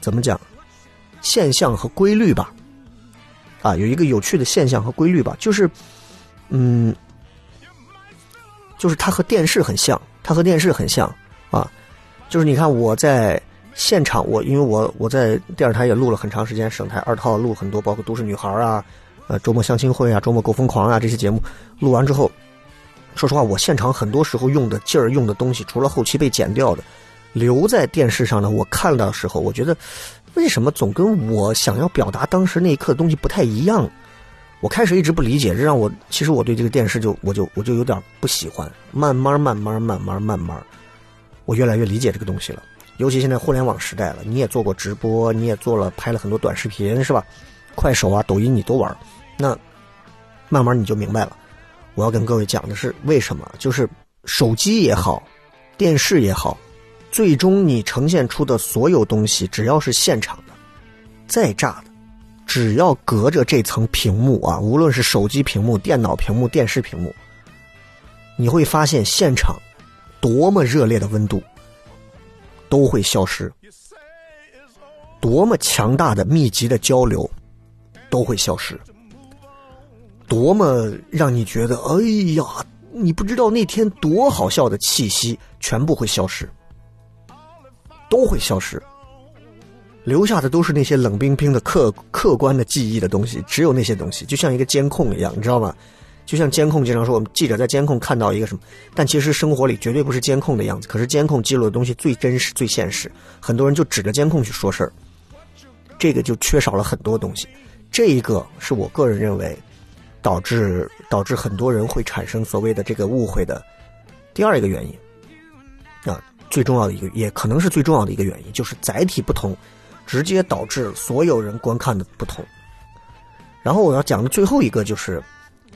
Speaker 2: 怎么讲？现象和规律吧，啊，有一个有趣的现象和规律吧，就是，嗯，就是它和电视很像，它和电视很像啊，就是你看我在现场，我因为我我在电视台也录了很长时间，省台二套录很多，包括都市女孩啊，呃，周末相亲会啊，周末够疯狂啊这些节目，录完之后，说实话，我现场很多时候用的劲儿、用的东西，除了后期被剪掉的，留在电视上呢，我看到的时候，我觉得。为什么总跟我想要表达当时那一刻的东西不太一样？我开始一直不理解，这让我其实我对这个电视就我就我就有点不喜欢。慢慢慢慢慢慢慢慢，我越来越理解这个东西了。尤其现在互联网时代了，你也做过直播，你也做了拍了很多短视频，是吧？快手啊、抖音你都玩，那慢慢你就明白了。我要跟各位讲的是为什么？就是手机也好，电视也好。最终你呈现出的所有东西，只要是现场的，再炸的，只要隔着这层屏幕啊，无论是手机屏幕、电脑屏幕、电视屏幕，你会发现现场多么热烈的温度都会消失，多么强大的密集的交流都会消失，多么让你觉得哎呀，你不知道那天多好笑的气息全部会消失。都会消失，留下的都是那些冷冰冰的客客观的记忆的东西，只有那些东西，就像一个监控一样，你知道吗？就像监控经常说，我们记者在监控看到一个什么，但其实生活里绝对不是监控的样子。可是监控记录的东西最真实、最现实，很多人就指着监控去说事儿，这个就缺少了很多东西。这一个是我个人认为导致导致很多人会产生所谓的这个误会的第二一个原因啊，最重要的一个，也可能是最重要的一个原因，就是载体不同，直接导致所有人观看的不同。然后我要讲的最后一个就是。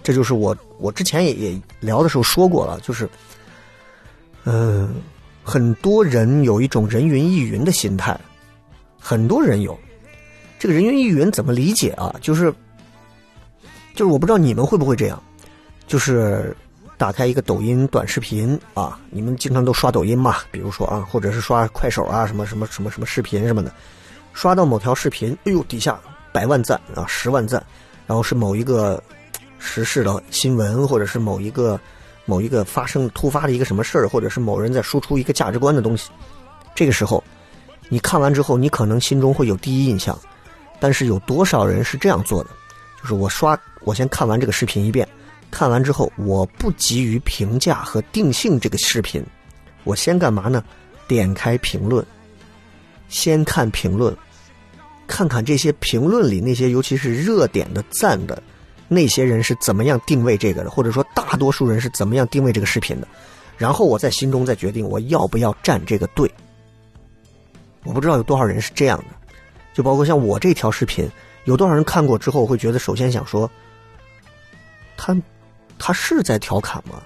Speaker 2: 这就是我我之前也也聊的时候说过了，就是，嗯，很多人有一种人云亦云的心态，很多人有这个人云亦云怎么理解啊？就是就是我不知道你们会不会这样，就是打开一个抖音短视频啊，你们经常都刷抖音嘛，比如说啊，或者是刷快手啊，什么什么什么什么视频什么的，刷到某条视频，哎呦，底下百万赞啊，十万赞，然后是某一个。时事的新闻，或者是某一个某一个发生突发的一个什么事儿，或者是某人在输出一个价值观的东西，这个时候，你看完之后，你可能心中会有第一印象，但是有多少人是这样做的？就是我刷，我先看完这个视频一遍，看完之后，我不急于评价和定性这个视频，我先干嘛呢？点开评论，先看评论，看看这些评论里那些尤其是热点的赞的。那些人是怎么样定位这个的，或者说大多数人是怎么样定位这个视频的，然后我在心中再决定我要不要站这个队。我不知道有多少人是这样的，就包括像我这条视频，有多少人看过之后会觉得，首先想说，他他是在调侃吗？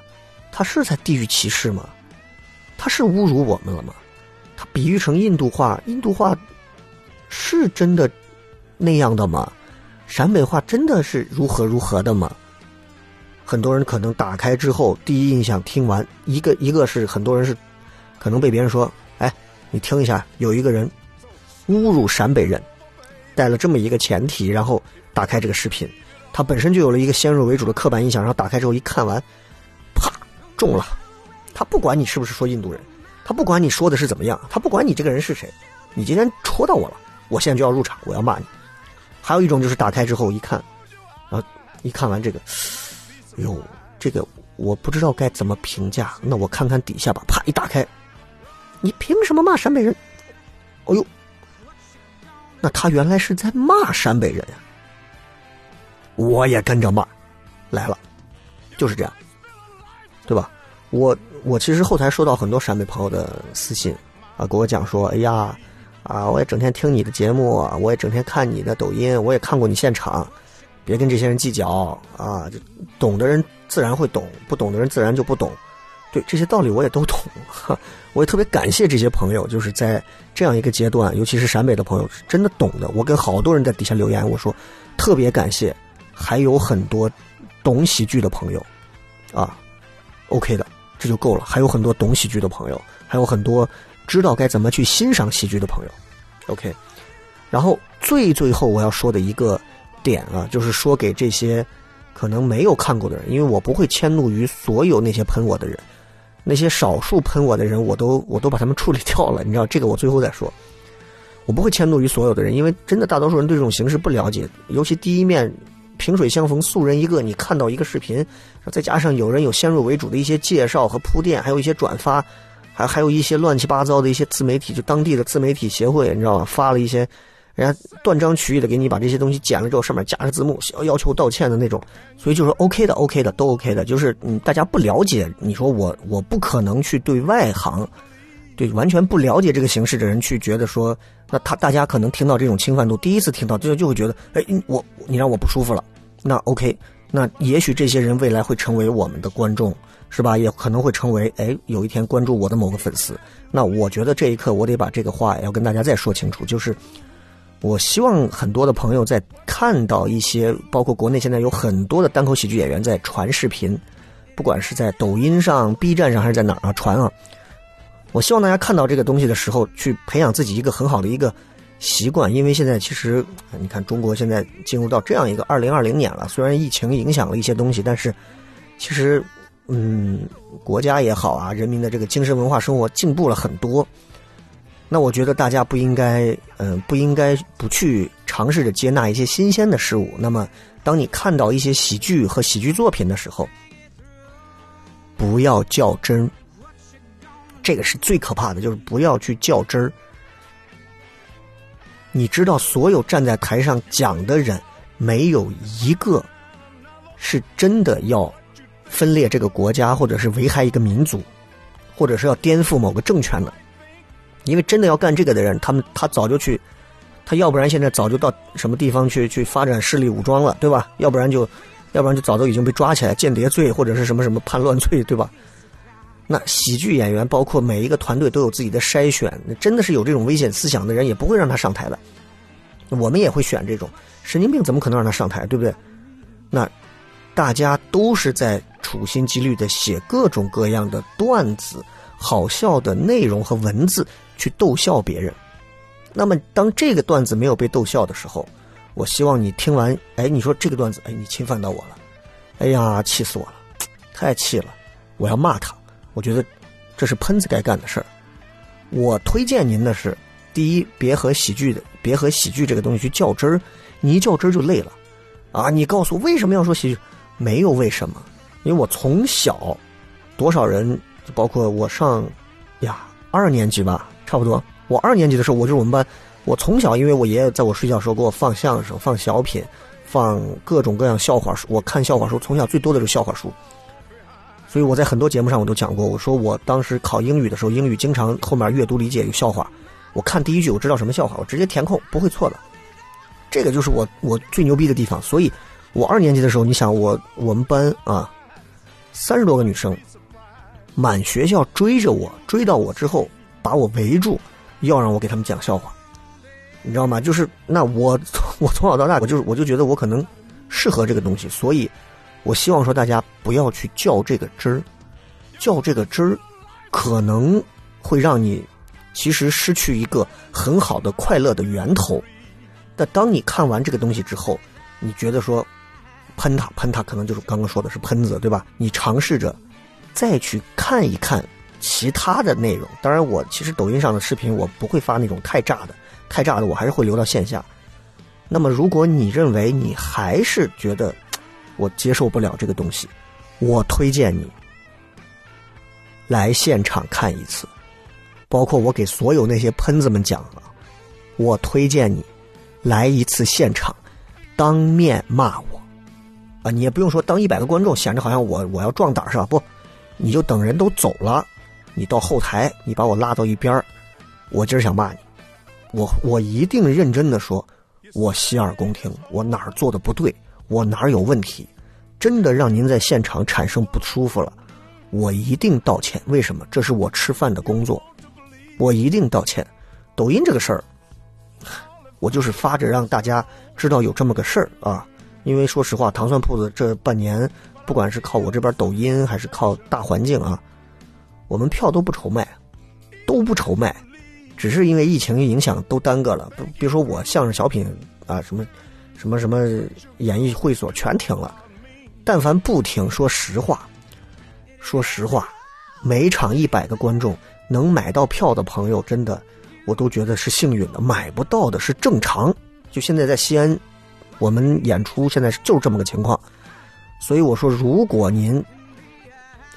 Speaker 2: 他是在地域歧视吗？他是侮辱我们了吗？他比喻成印度话，印度话是真的那样的吗？陕北话真的是如何如何的吗？很多人可能打开之后，第一印象听完一个一个是很多人是可能被别人说：“哎，你听一下，有一个人侮辱陕北人，带了这么一个前提，然后打开这个视频，他本身就有了一个先入为主的刻板印象，然后打开之后一看完，啪中了。他不管你是不是说印度人，他不管你说的是怎么样，他不管你这个人是谁，你今天戳到我了，我现在就要入场，我要骂你。”还有一种就是打开之后一看，然后一看完这个，哟，这个我不知道该怎么评价，那我看看底下吧。啪一打开，你凭什么骂陕北人？哦呦，那他原来是在骂陕北人呀！我也跟着骂，来了，就是这样，对吧？我我其实后台收到很多陕北朋友的私信啊，给我讲说，哎呀。啊！我也整天听你的节目，我也整天看你的抖音，我也看过你现场。别跟这些人计较啊！就懂的人自然会懂，不懂的人自然就不懂。对这些道理我也都懂，我也特别感谢这些朋友，就是在这样一个阶段，尤其是陕北的朋友，真的懂的。我跟好多人在底下留言，我说特别感谢，还有很多懂喜剧的朋友啊，OK 的，这就够了。还有很多懂喜剧的朋友，还有很多。知道该怎么去欣赏喜剧的朋友，OK。然后最最后我要说的一个点啊，就是说给这些可能没有看过的人，因为我不会迁怒于所有那些喷我的人，那些少数喷我的人，我都我都把他们处理掉了。你知道这个，我最后再说。我不会迁怒于所有的人，因为真的大多数人对这种形式不了解，尤其第一面萍水相逢，素人一个，你看到一个视频，再加上有人有先入为主的一些介绍和铺垫，还有一些转发。还还有一些乱七八糟的一些自媒体，就当地的自媒体协会，你知道吧？发了一些，人家断章取义的给你把这些东西剪了之后，上面加个字幕，要要求道歉的那种。所以就说 OK 的，OK 的，都 OK 的。就是嗯，大家不了解，你说我我不可能去对外行，对完全不了解这个形式的人去觉得说，那他大家可能听到这种侵犯度，第一次听到就就会觉得，哎，我你让我不舒服了。那 OK，那也许这些人未来会成为我们的观众。是吧？也可能会成为哎，有一天关注我的某个粉丝。那我觉得这一刻，我得把这个话要跟大家再说清楚，就是我希望很多的朋友在看到一些，包括国内现在有很多的单口喜剧演员在传视频，不管是在抖音上、B 站上还是在哪儿啊传啊。我希望大家看到这个东西的时候，去培养自己一个很好的一个习惯，因为现在其实你看，中国现在进入到这样一个二零二零年了，虽然疫情影响了一些东西，但是其实。嗯，国家也好啊，人民的这个精神文化生活进步了很多。那我觉得大家不应该，嗯、不应该不去尝试着接纳一些新鲜的事物。那么，当你看到一些喜剧和喜剧作品的时候，不要较真，这个是最可怕的，就是不要去较真儿。你知道，所有站在台上讲的人，没有一个是真的要分裂这个国家，或者是危害一个民族，或者是要颠覆某个政权的。因为真的要干这个的人，他们他早就去，他要不然现在早就到什么地方去去发展势力武装了，对吧？要不然就，要不然就早都已经被抓起来，间谍罪或者是什么什么叛乱罪，对吧？那喜剧演员包括每一个团队都有自己的筛选，真的是有这种危险思想的人，也不会让他上台的。我们也会选这种神经病，怎么可能让他上台，对不对？那大家都是在处心积虑的写各种各样的段子、好笑的内容和文字去逗笑别人。那么，当这个段子没有被逗笑的时候，我希望你听完，哎，你说这个段子，哎，你侵犯到我了，哎呀，气死我了，太气了，我要骂他。我觉得这是喷子该干的事儿。我推荐您的是，第一，别和喜剧的，别和喜剧这个东西去较真儿，你一较真儿就累了。啊，你告诉我为什么要说喜剧？没有为什么，因为我从小，多少人，包括我上呀二年级吧，差不多。我二年级的时候，我就是我们班，我从小因为我爷爷在我睡觉的时候给我放相声、放小品、放各种各样笑话书，我看笑话书，从小最多的就是笑话书。所以我在很多节目上我都讲过，我说我当时考英语的时候，英语经常后面阅读理解有笑话，我看第一句我知道什么笑话，我直接填空不会错的。这个就是我我最牛逼的地方。所以，我二年级的时候，你想我我们班啊，三十多个女生，满学校追着我，追到我之后把我围住，要让我给他们讲笑话，你知道吗？就是那我我从小到大，我就是我就觉得我可能适合这个东西，所以我希望说大家不要去较这个真儿，较这个真儿，可能会让你其实失去一个很好的快乐的源头。但当你看完这个东西之后，你觉得说喷他喷他，可能就是刚刚说的是喷子，对吧？你尝试着再去看一看其他的内容。当然，我其实抖音上的视频我不会发那种太炸的，太炸的我还是会留到线下。那么，如果你认为你还是觉得我接受不了这个东西，我推荐你来现场看一次。包括我给所有那些喷子们讲啊，我推荐你来一次现场，当面骂我啊！你也不用说当一百个观众，显得好像我我要壮胆是吧？不，你就等人都走了，你到后台，你把我拉到一边，我今儿想骂你，我我一定认真的说，我洗耳恭听，我哪儿做的不对，我哪儿有问题，真的让您在现场产生不舒服了，我一定道歉。为什么？这是我吃饭的工作。我一定道歉。抖音这个事儿，我就是发着让大家知道有这么个事儿啊。因为说实话，糖蒜铺子这半年，不管是靠我这边抖音，还是靠大环境啊，我们票都不愁卖，都不愁卖，只是因为疫情影响都耽搁了。比比如说我相声小品啊，什么什么什么演艺会所全停了。但凡不停，说实话，说实话，每场一百个观众。能买到票的朋友，真的，我都觉得是幸运的。买不到的是正常。就现在在西安，我们演出现在是就这么个情况。所以我说，如果您，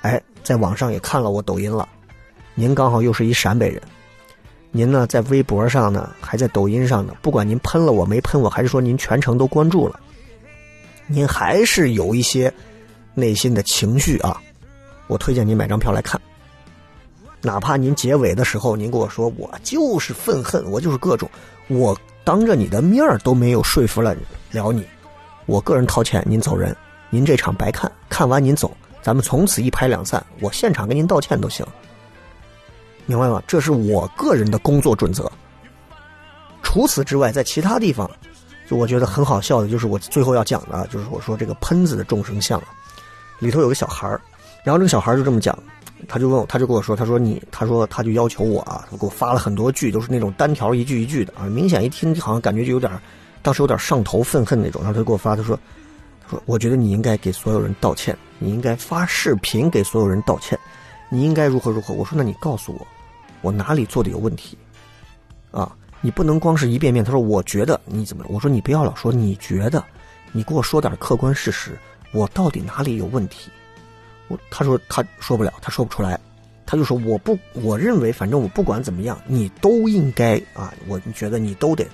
Speaker 2: 哎，在网上也看了我抖音了，您刚好又是一陕北人，您呢在微博上呢，还在抖音上呢，不管您喷了我没喷我，还是说您全程都关注了，您还是有一些内心的情绪啊，我推荐您买张票来看。哪怕您结尾的时候，您跟我说我就是愤恨，我就是各种，我当着你的面儿都没有说服了了你，我个人掏钱，您走人，您这场白看，看完您走，咱们从此一拍两散，我现场跟您道歉都行，明白吗？这是我个人的工作准则。除此之外，在其他地方，就我觉得很好笑的，就是我最后要讲的，就是我说这个喷子的众生相，里头有个小孩儿，然后这个小孩就这么讲。他就问我，他就跟我说，他说你，他说他就要求我啊，他给我发了很多句，都是那种单条一句一句的啊，明显一听好像感觉就有点，当时有点上头愤恨那种。然后他就给我发，他说，他说我觉得你应该给所有人道歉，你应该发视频给所有人道歉，你应该如何如何。我说那你告诉我，我哪里做的有问题？啊你不能光是一遍遍。他说我觉得你怎么？我说你不要老说你觉得，你给我说点客观事实，我到底哪里有问题？我他说他说不了，他说不出来，他就说我不，我认为反正我不管怎么样，你都应该啊，我觉得你都得，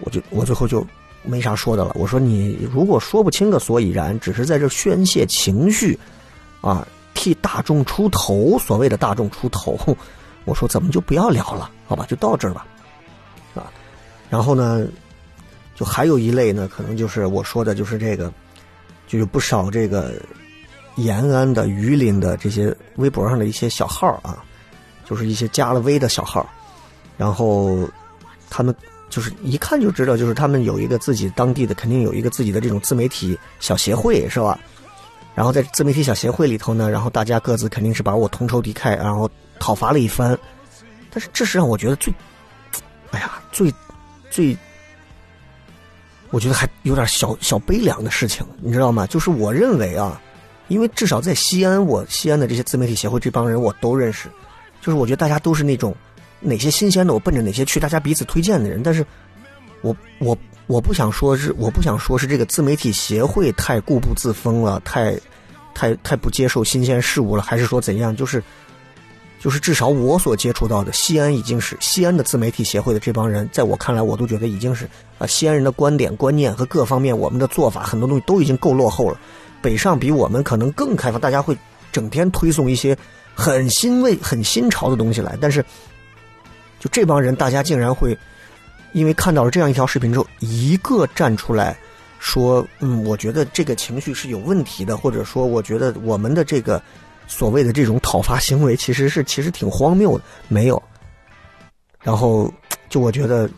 Speaker 2: 我就我最后就没啥说的了。我说你如果说不清个所以然，只是在这宣泄情绪，啊，替大众出头，所谓的大众出头，我说怎么就不要聊了？好吧，就到这儿吧。啊然后呢，就还有一类呢，可能就是我说的，就是这个，就有不少这个延安的、榆林的这些微博上的一些小号啊，就是一些加了微的小号，然后他们就是一看就知道，就是他们有一个自己当地的，肯定有一个自己的这种自媒体小协会，是吧？然后在自媒体小协会里头呢，然后大家各自肯定是把我同仇敌忾，然后讨伐了一番。但是这是让我觉得最，哎呀，最。最，我觉得还有点小小悲凉的事情，你知道吗？就是我认为啊，因为至少在西安，我西安的这些自媒体协会这帮人我都认识，就是我觉得大家都是那种哪些新鲜的我奔着哪些去，大家彼此推荐的人。但是，我我我不想说是我不想说是这个自媒体协会太固步自封了，太太太不接受新鲜事物了，还是说怎样？就是。就是至少我所接触到的西安已经是西安的自媒体协会的这帮人，在我看来，我都觉得已经是啊，西安人的观点、观念和各方面，我们的做法很多东西都已经够落后了。北上比我们可能更开放，大家会整天推送一些很新味、很新潮的东西来。但是，就这帮人，大家竟然会因为看到了这样一条视频之后，一个站出来说：“嗯，我觉得这个情绪是有问题的，或者说，我觉得我们的这个。”所谓的这种讨伐行为，其实是其实挺荒谬的，没有。然后，就我觉得，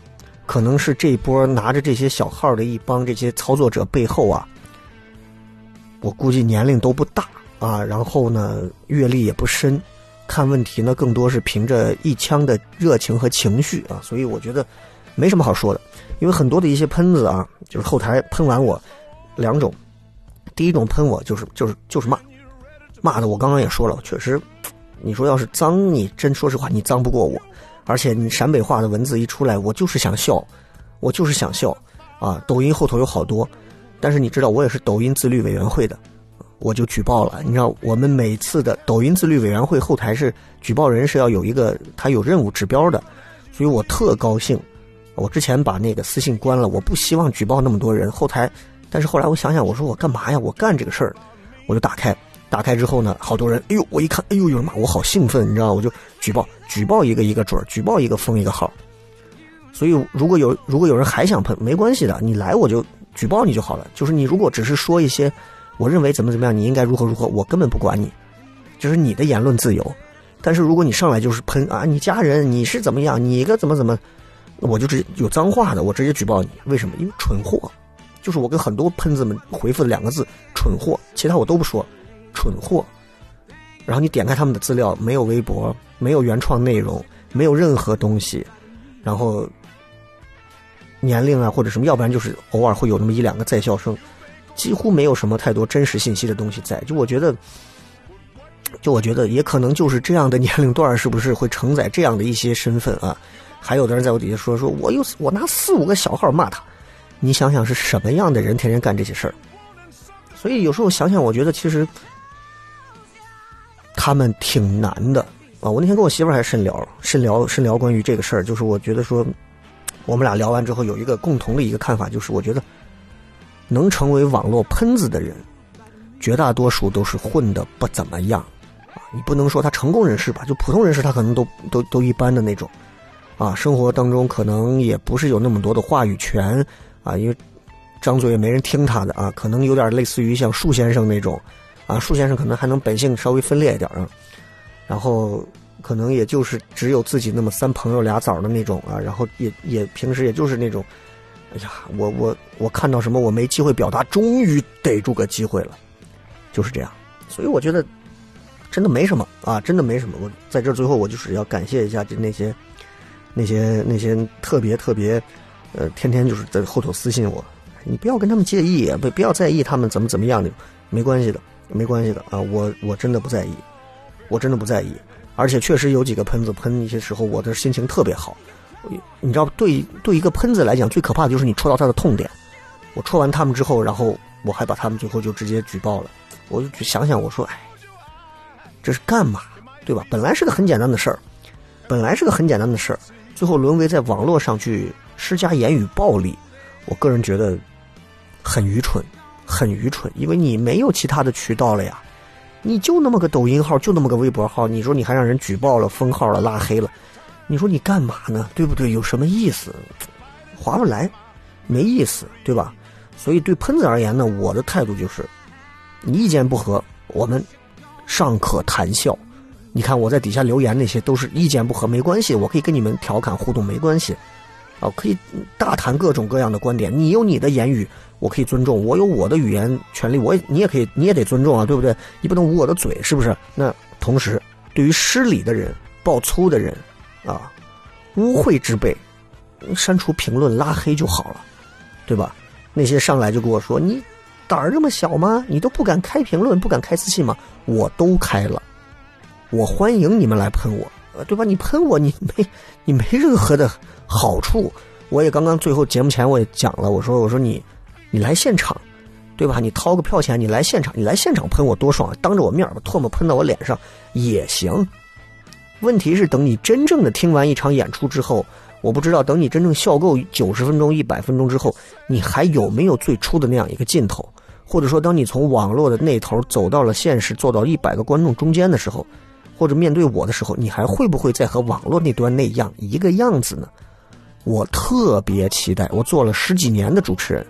Speaker 2: 可能是这一波拿着这些小号的一帮这些操作者背后啊，我估计年龄都不大啊，然后呢，阅历也不深，看问题呢更多是凭着一腔的热情和情绪啊，所以我觉得没什么好说的。因为很多的一些喷子啊，就是后台喷完我两种，第一种喷我就是就是就是骂。骂的我刚刚也说了，确实，你说要是脏，你真说实话，你脏不过我。而且你陕北话的文字一出来，我就是想笑，我就是想笑啊！抖音后头有好多，但是你知道我也是抖音自律委员会的，我就举报了。你知道我们每次的抖音自律委员会后台是举报人是要有一个他有任务指标的，所以我特高兴。我之前把那个私信关了，我不希望举报那么多人后台，但是后来我想想，我说我干嘛呀？我干这个事儿，我就打开。打开之后呢，好多人，哎呦，我一看，哎呦，有人骂我，好兴奋，你知道，我就举报，举报一个一个准，举报一个封一个号。所以如果有如果有人还想喷，没关系的，你来我就举报你就好了。就是你如果只是说一些，我认为怎么怎么样，你应该如何如何，我根本不管你，就是你的言论自由。但是如果你上来就是喷啊，你家人你是怎么样，你个怎么怎么，我就直接有脏话的，我直接举报你。为什么？因为蠢货，就是我跟很多喷子们回复的两个字，蠢货，其他我都不说。蠢货，然后你点开他们的资料，没有微博，没有原创内容，没有任何东西，然后年龄啊或者什么，要不然就是偶尔会有那么一两个在校生，几乎没有什么太多真实信息的东西在。就我觉得，就我觉得也可能就是这样的年龄段，是不是会承载这样的一些身份啊？还有的人在我底下说说，我有我拿四五个小号骂他，你想想是什么样的人天天干这些事儿？所以有时候想想，我觉得其实。他们挺难的啊！我那天跟我媳妇还深聊，深聊，深聊关于这个事儿。就是我觉得说，我们俩聊完之后有一个共同的一个看法，就是我觉得能成为网络喷子的人，绝大多数都是混的不怎么样啊！你不能说他成功人士吧？就普通人士，他可能都都都一般的那种啊。生活当中可能也不是有那么多的话语权啊，因为张嘴也没人听他的啊。可能有点类似于像树先生那种。啊，树先生可能还能本性稍微分裂一点啊，然后可能也就是只有自己那么三朋友俩枣的那种啊，然后也也平时也就是那种，哎呀，我我我看到什么我没机会表达，终于逮住个机会了，就是这样，所以我觉得真的没什么啊，真的没什么。我在这最后我就是要感谢一下就那些那些那些特别特别呃天天就是在后头私信我，你不要跟他们介意，不不要在意他们怎么怎么样的，没关系的。没关系的啊，我我真的不在意，我真的不在意，而且确实有几个喷子喷一些时候，我的心情特别好，你知道，对对一个喷子来讲，最可怕的就是你戳到他的痛点。我戳完他们之后，然后我还把他们最后就直接举报了。我就想想，我说，哎，这是干嘛？对吧？本来是个很简单的事儿，本来是个很简单的事儿，最后沦为在网络上去施加言语暴力。我个人觉得很愚蠢，很愚蠢，因为你没有其他的渠道了呀，你就那么个抖音号，就那么个微博号，你说你还让人举报了、封号了、拉黑了，你说你干嘛呢？对不对？有什么意思？划不来，没意思，对吧？所以对喷子而言呢，我的态度就是，你意见不合，我们尚可谈笑。你看我在底下留言那些都是意见不合，没关系，我可以跟你们调侃互动，没关系。啊，可以大谈各种各样的观点。你有你的言语，我可以尊重；我有我的语言权利，我也你也可以，你也得尊重啊，对不对？你不能捂我的嘴，是不是？那同时，对于失礼的人、爆粗的人，啊，污秽之辈，删除评论、拉黑就好了，对吧？那些上来就跟我说你胆儿这么小吗？你都不敢开评论，不敢开私信吗？我都开了，我欢迎你们来喷我，对吧？你喷我，你没你没任何的好处。我也刚刚最后节目前我也讲了，我说我说你你来现场，对吧？你掏个票钱，你来现场，你来现场喷我多爽，当着我面把唾沫喷到我脸上也行。问题是等你真正的听完一场演出之后，我不知道等你真正笑够九十分钟、一百分钟之后，你还有没有最初的那样一个劲头？或者说，当你从网络的那头走到了现实，坐到一百个观众中间的时候，或者面对我的时候，你还会不会再和网络那端那样一个样子呢？我特别期待。我做了十几年的主持人，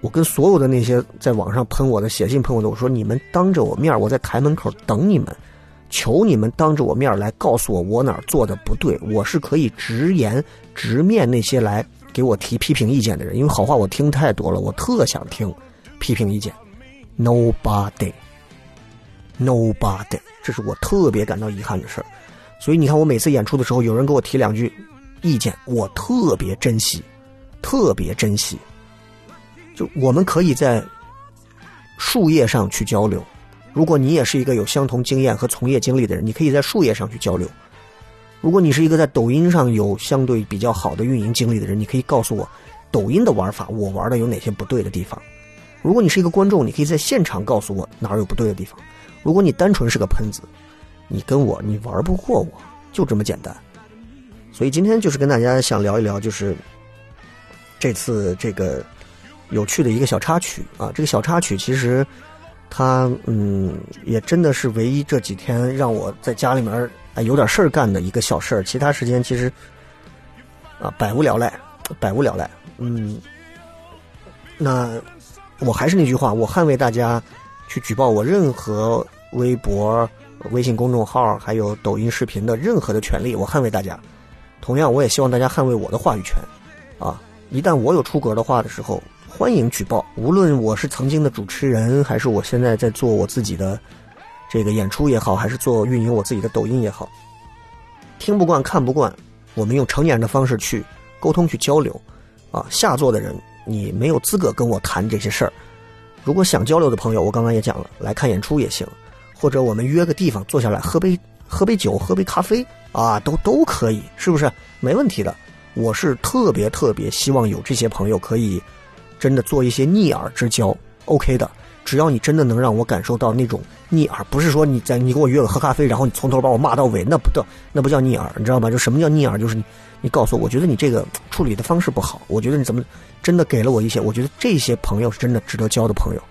Speaker 2: 我跟所有的那些在网上喷我的、写信喷我的，我说你们当着我面，我在台门口等你们。求你们当着我面来告诉我我哪儿做的不对，我是可以直言直面那些来给我提批评意见的人，因为好话我听太多了，我特想听批评意见。Nobody，Nobody，这是我特别感到遗憾的事儿。所以你看，我每次演出的时候，有人给我提两句意见，我特别珍惜，特别珍惜。就我们可以在树叶上去交流。如果你也是一个有相同经验和从业经历的人，你可以在树叶上去交流。如果你是一个在抖音上有相对比较好的运营经历的人，你可以告诉我抖音的玩法，我玩的有哪些不对的地方。如果你是一个观众，你可以在现场告诉我哪儿有不对的地方。如果你单纯是个喷子，你跟我你玩不过我，就这么简单。所以今天就是跟大家想聊一聊，就是这次这个有趣的一个小插曲啊，这个小插曲其实。他嗯，也真的是唯一这几天让我在家里面哎有点事儿干的一个小事儿，其他时间其实啊百无聊赖，百无聊赖。嗯，那我还是那句话，我捍卫大家去举报我任何微博、微信公众号还有抖音视频的任何的权利，我捍卫大家。同样，我也希望大家捍卫我的话语权。啊，一旦我有出格的话的时候。欢迎举报，无论我是曾经的主持人，还是我现在在做我自己的这个演出也好，还是做运营我自己的抖音也好，听不惯看不惯，我们用成年人的方式去沟通去交流。啊，下座的人你没有资格跟我谈这些事儿。如果想交流的朋友，我刚刚也讲了，来看演出也行，或者我们约个地方坐下来喝杯喝杯酒，喝杯咖啡啊，都都可以，是不是？没问题的。我是特别特别希望有这些朋友可以。真的做一些逆耳之交，OK 的。只要你真的能让我感受到那种逆耳，不是说你在你给我约了喝咖啡，然后你从头把我骂到尾，那不叫那不叫逆耳，你知道吗？就什么叫逆耳？就是你你告诉我，我觉得你这个处理的方式不好，我觉得你怎么真的给了我一些，我觉得这些朋友是真的值得交的朋友。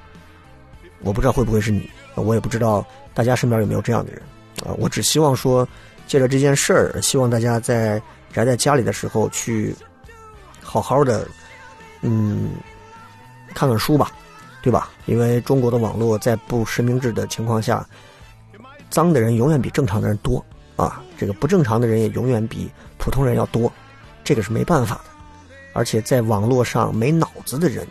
Speaker 2: 我不知道会不会是你，我也不知道大家身边有没有这样的人啊。我只希望说，借着这件事儿，希望大家在宅在家里的时候去好好的，嗯。看看书吧，对吧？因为中国的网络在不实名制的情况下，脏的人永远比正常的人多啊。这个不正常的人也永远比普通人要多，这个是没办法的。而且在网络上没脑子的人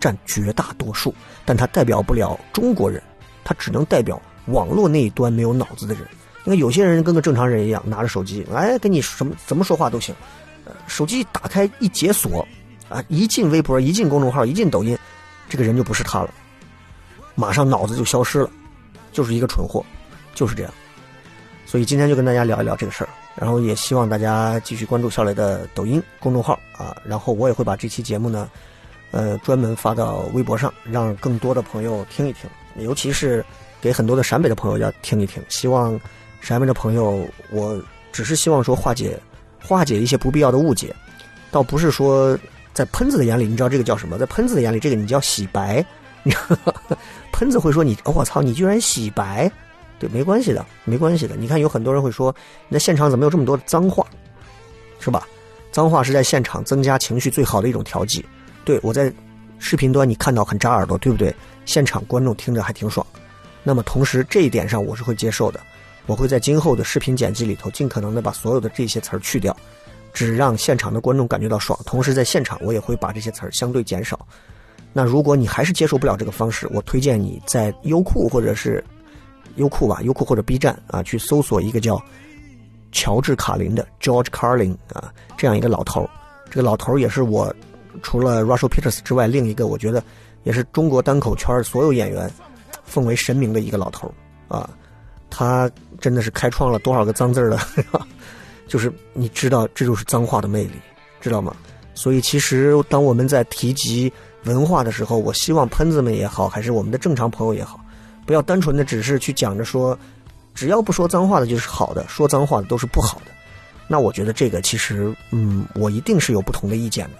Speaker 2: 占绝大多数，但他代表不了中国人，他只能代表网络那一端没有脑子的人。因为有些人跟个正常人一样，拿着手机，哎，跟你什么怎么说话都行，手机打开一解锁。啊！一进微博，一进公众号，一进抖音，这个人就不是他了，马上脑子就消失了，就是一个蠢货，就是这样。所以今天就跟大家聊一聊这个事儿，然后也希望大家继续关注小磊的抖音公众号啊，然后我也会把这期节目呢，呃，专门发到微博上，让更多的朋友听一听，尤其是给很多的陕北的朋友要听一听。希望陕北的朋友，我只是希望说化解化解一些不必要的误解，倒不是说在喷子的眼里，你知道这个叫什么？在喷子的眼里，这个你叫洗白。喷子会说你，我操，你居然洗白。对，没关系的，没关系的。你看，有很多人会说，那现场怎么有这么多脏话，是吧？脏话是在现场增加情绪最好的一种调剂。对我在视频端你看到很扎耳朵，对不对？现场观众听着还挺爽。那么同时这一点上我是会接受的，我会在今后的视频剪辑里头尽可能的把所有的这些词儿去掉，只让现场的观众感觉到爽。同时在现场我也会把这些词儿相对减少。那如果你还是接受不了这个方式，我推荐你在优酷或者是。优酷吧，优酷或者 B 站啊，去搜索一个叫乔治卡林的 George Carlin 啊，这样一个老头儿。这个老头儿也是我除了 Russell Peters 之外，另一个我觉得也是中国单口圈所有演员奉为神明的一个老头儿啊。他真的是开创了多少个脏字儿的，就是你知道，这就是脏话的魅力，知道吗？所以其实当我们在提及文化的时候，我希望喷子们也好，还是我们的正常朋友也好。不要单纯的只是去讲着说，只要不说脏话的就是好的，说脏话的都是不好的。那我觉得这个其实，嗯，我一定是有不同的意见的。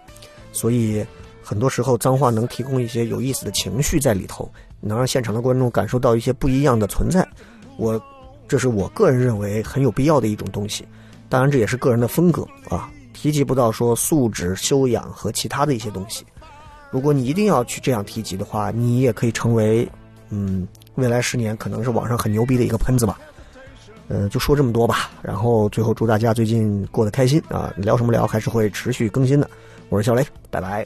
Speaker 2: 所以很多时候脏话能提供一些有意思的情绪在里头，能让现场的观众感受到一些不一样的存在。我这是我个人认为很有必要的一种东西。当然这也是个人的风格啊，提及不到说素质修养和其他的一些东西。如果你一定要去这样提及的话，你也可以成为，嗯。未来十年可能是网上很牛逼的一个喷子吧，呃，就说这么多吧。然后最后祝大家最近过得开心啊！聊什么聊还是会持续更新的。我是小雷，拜拜。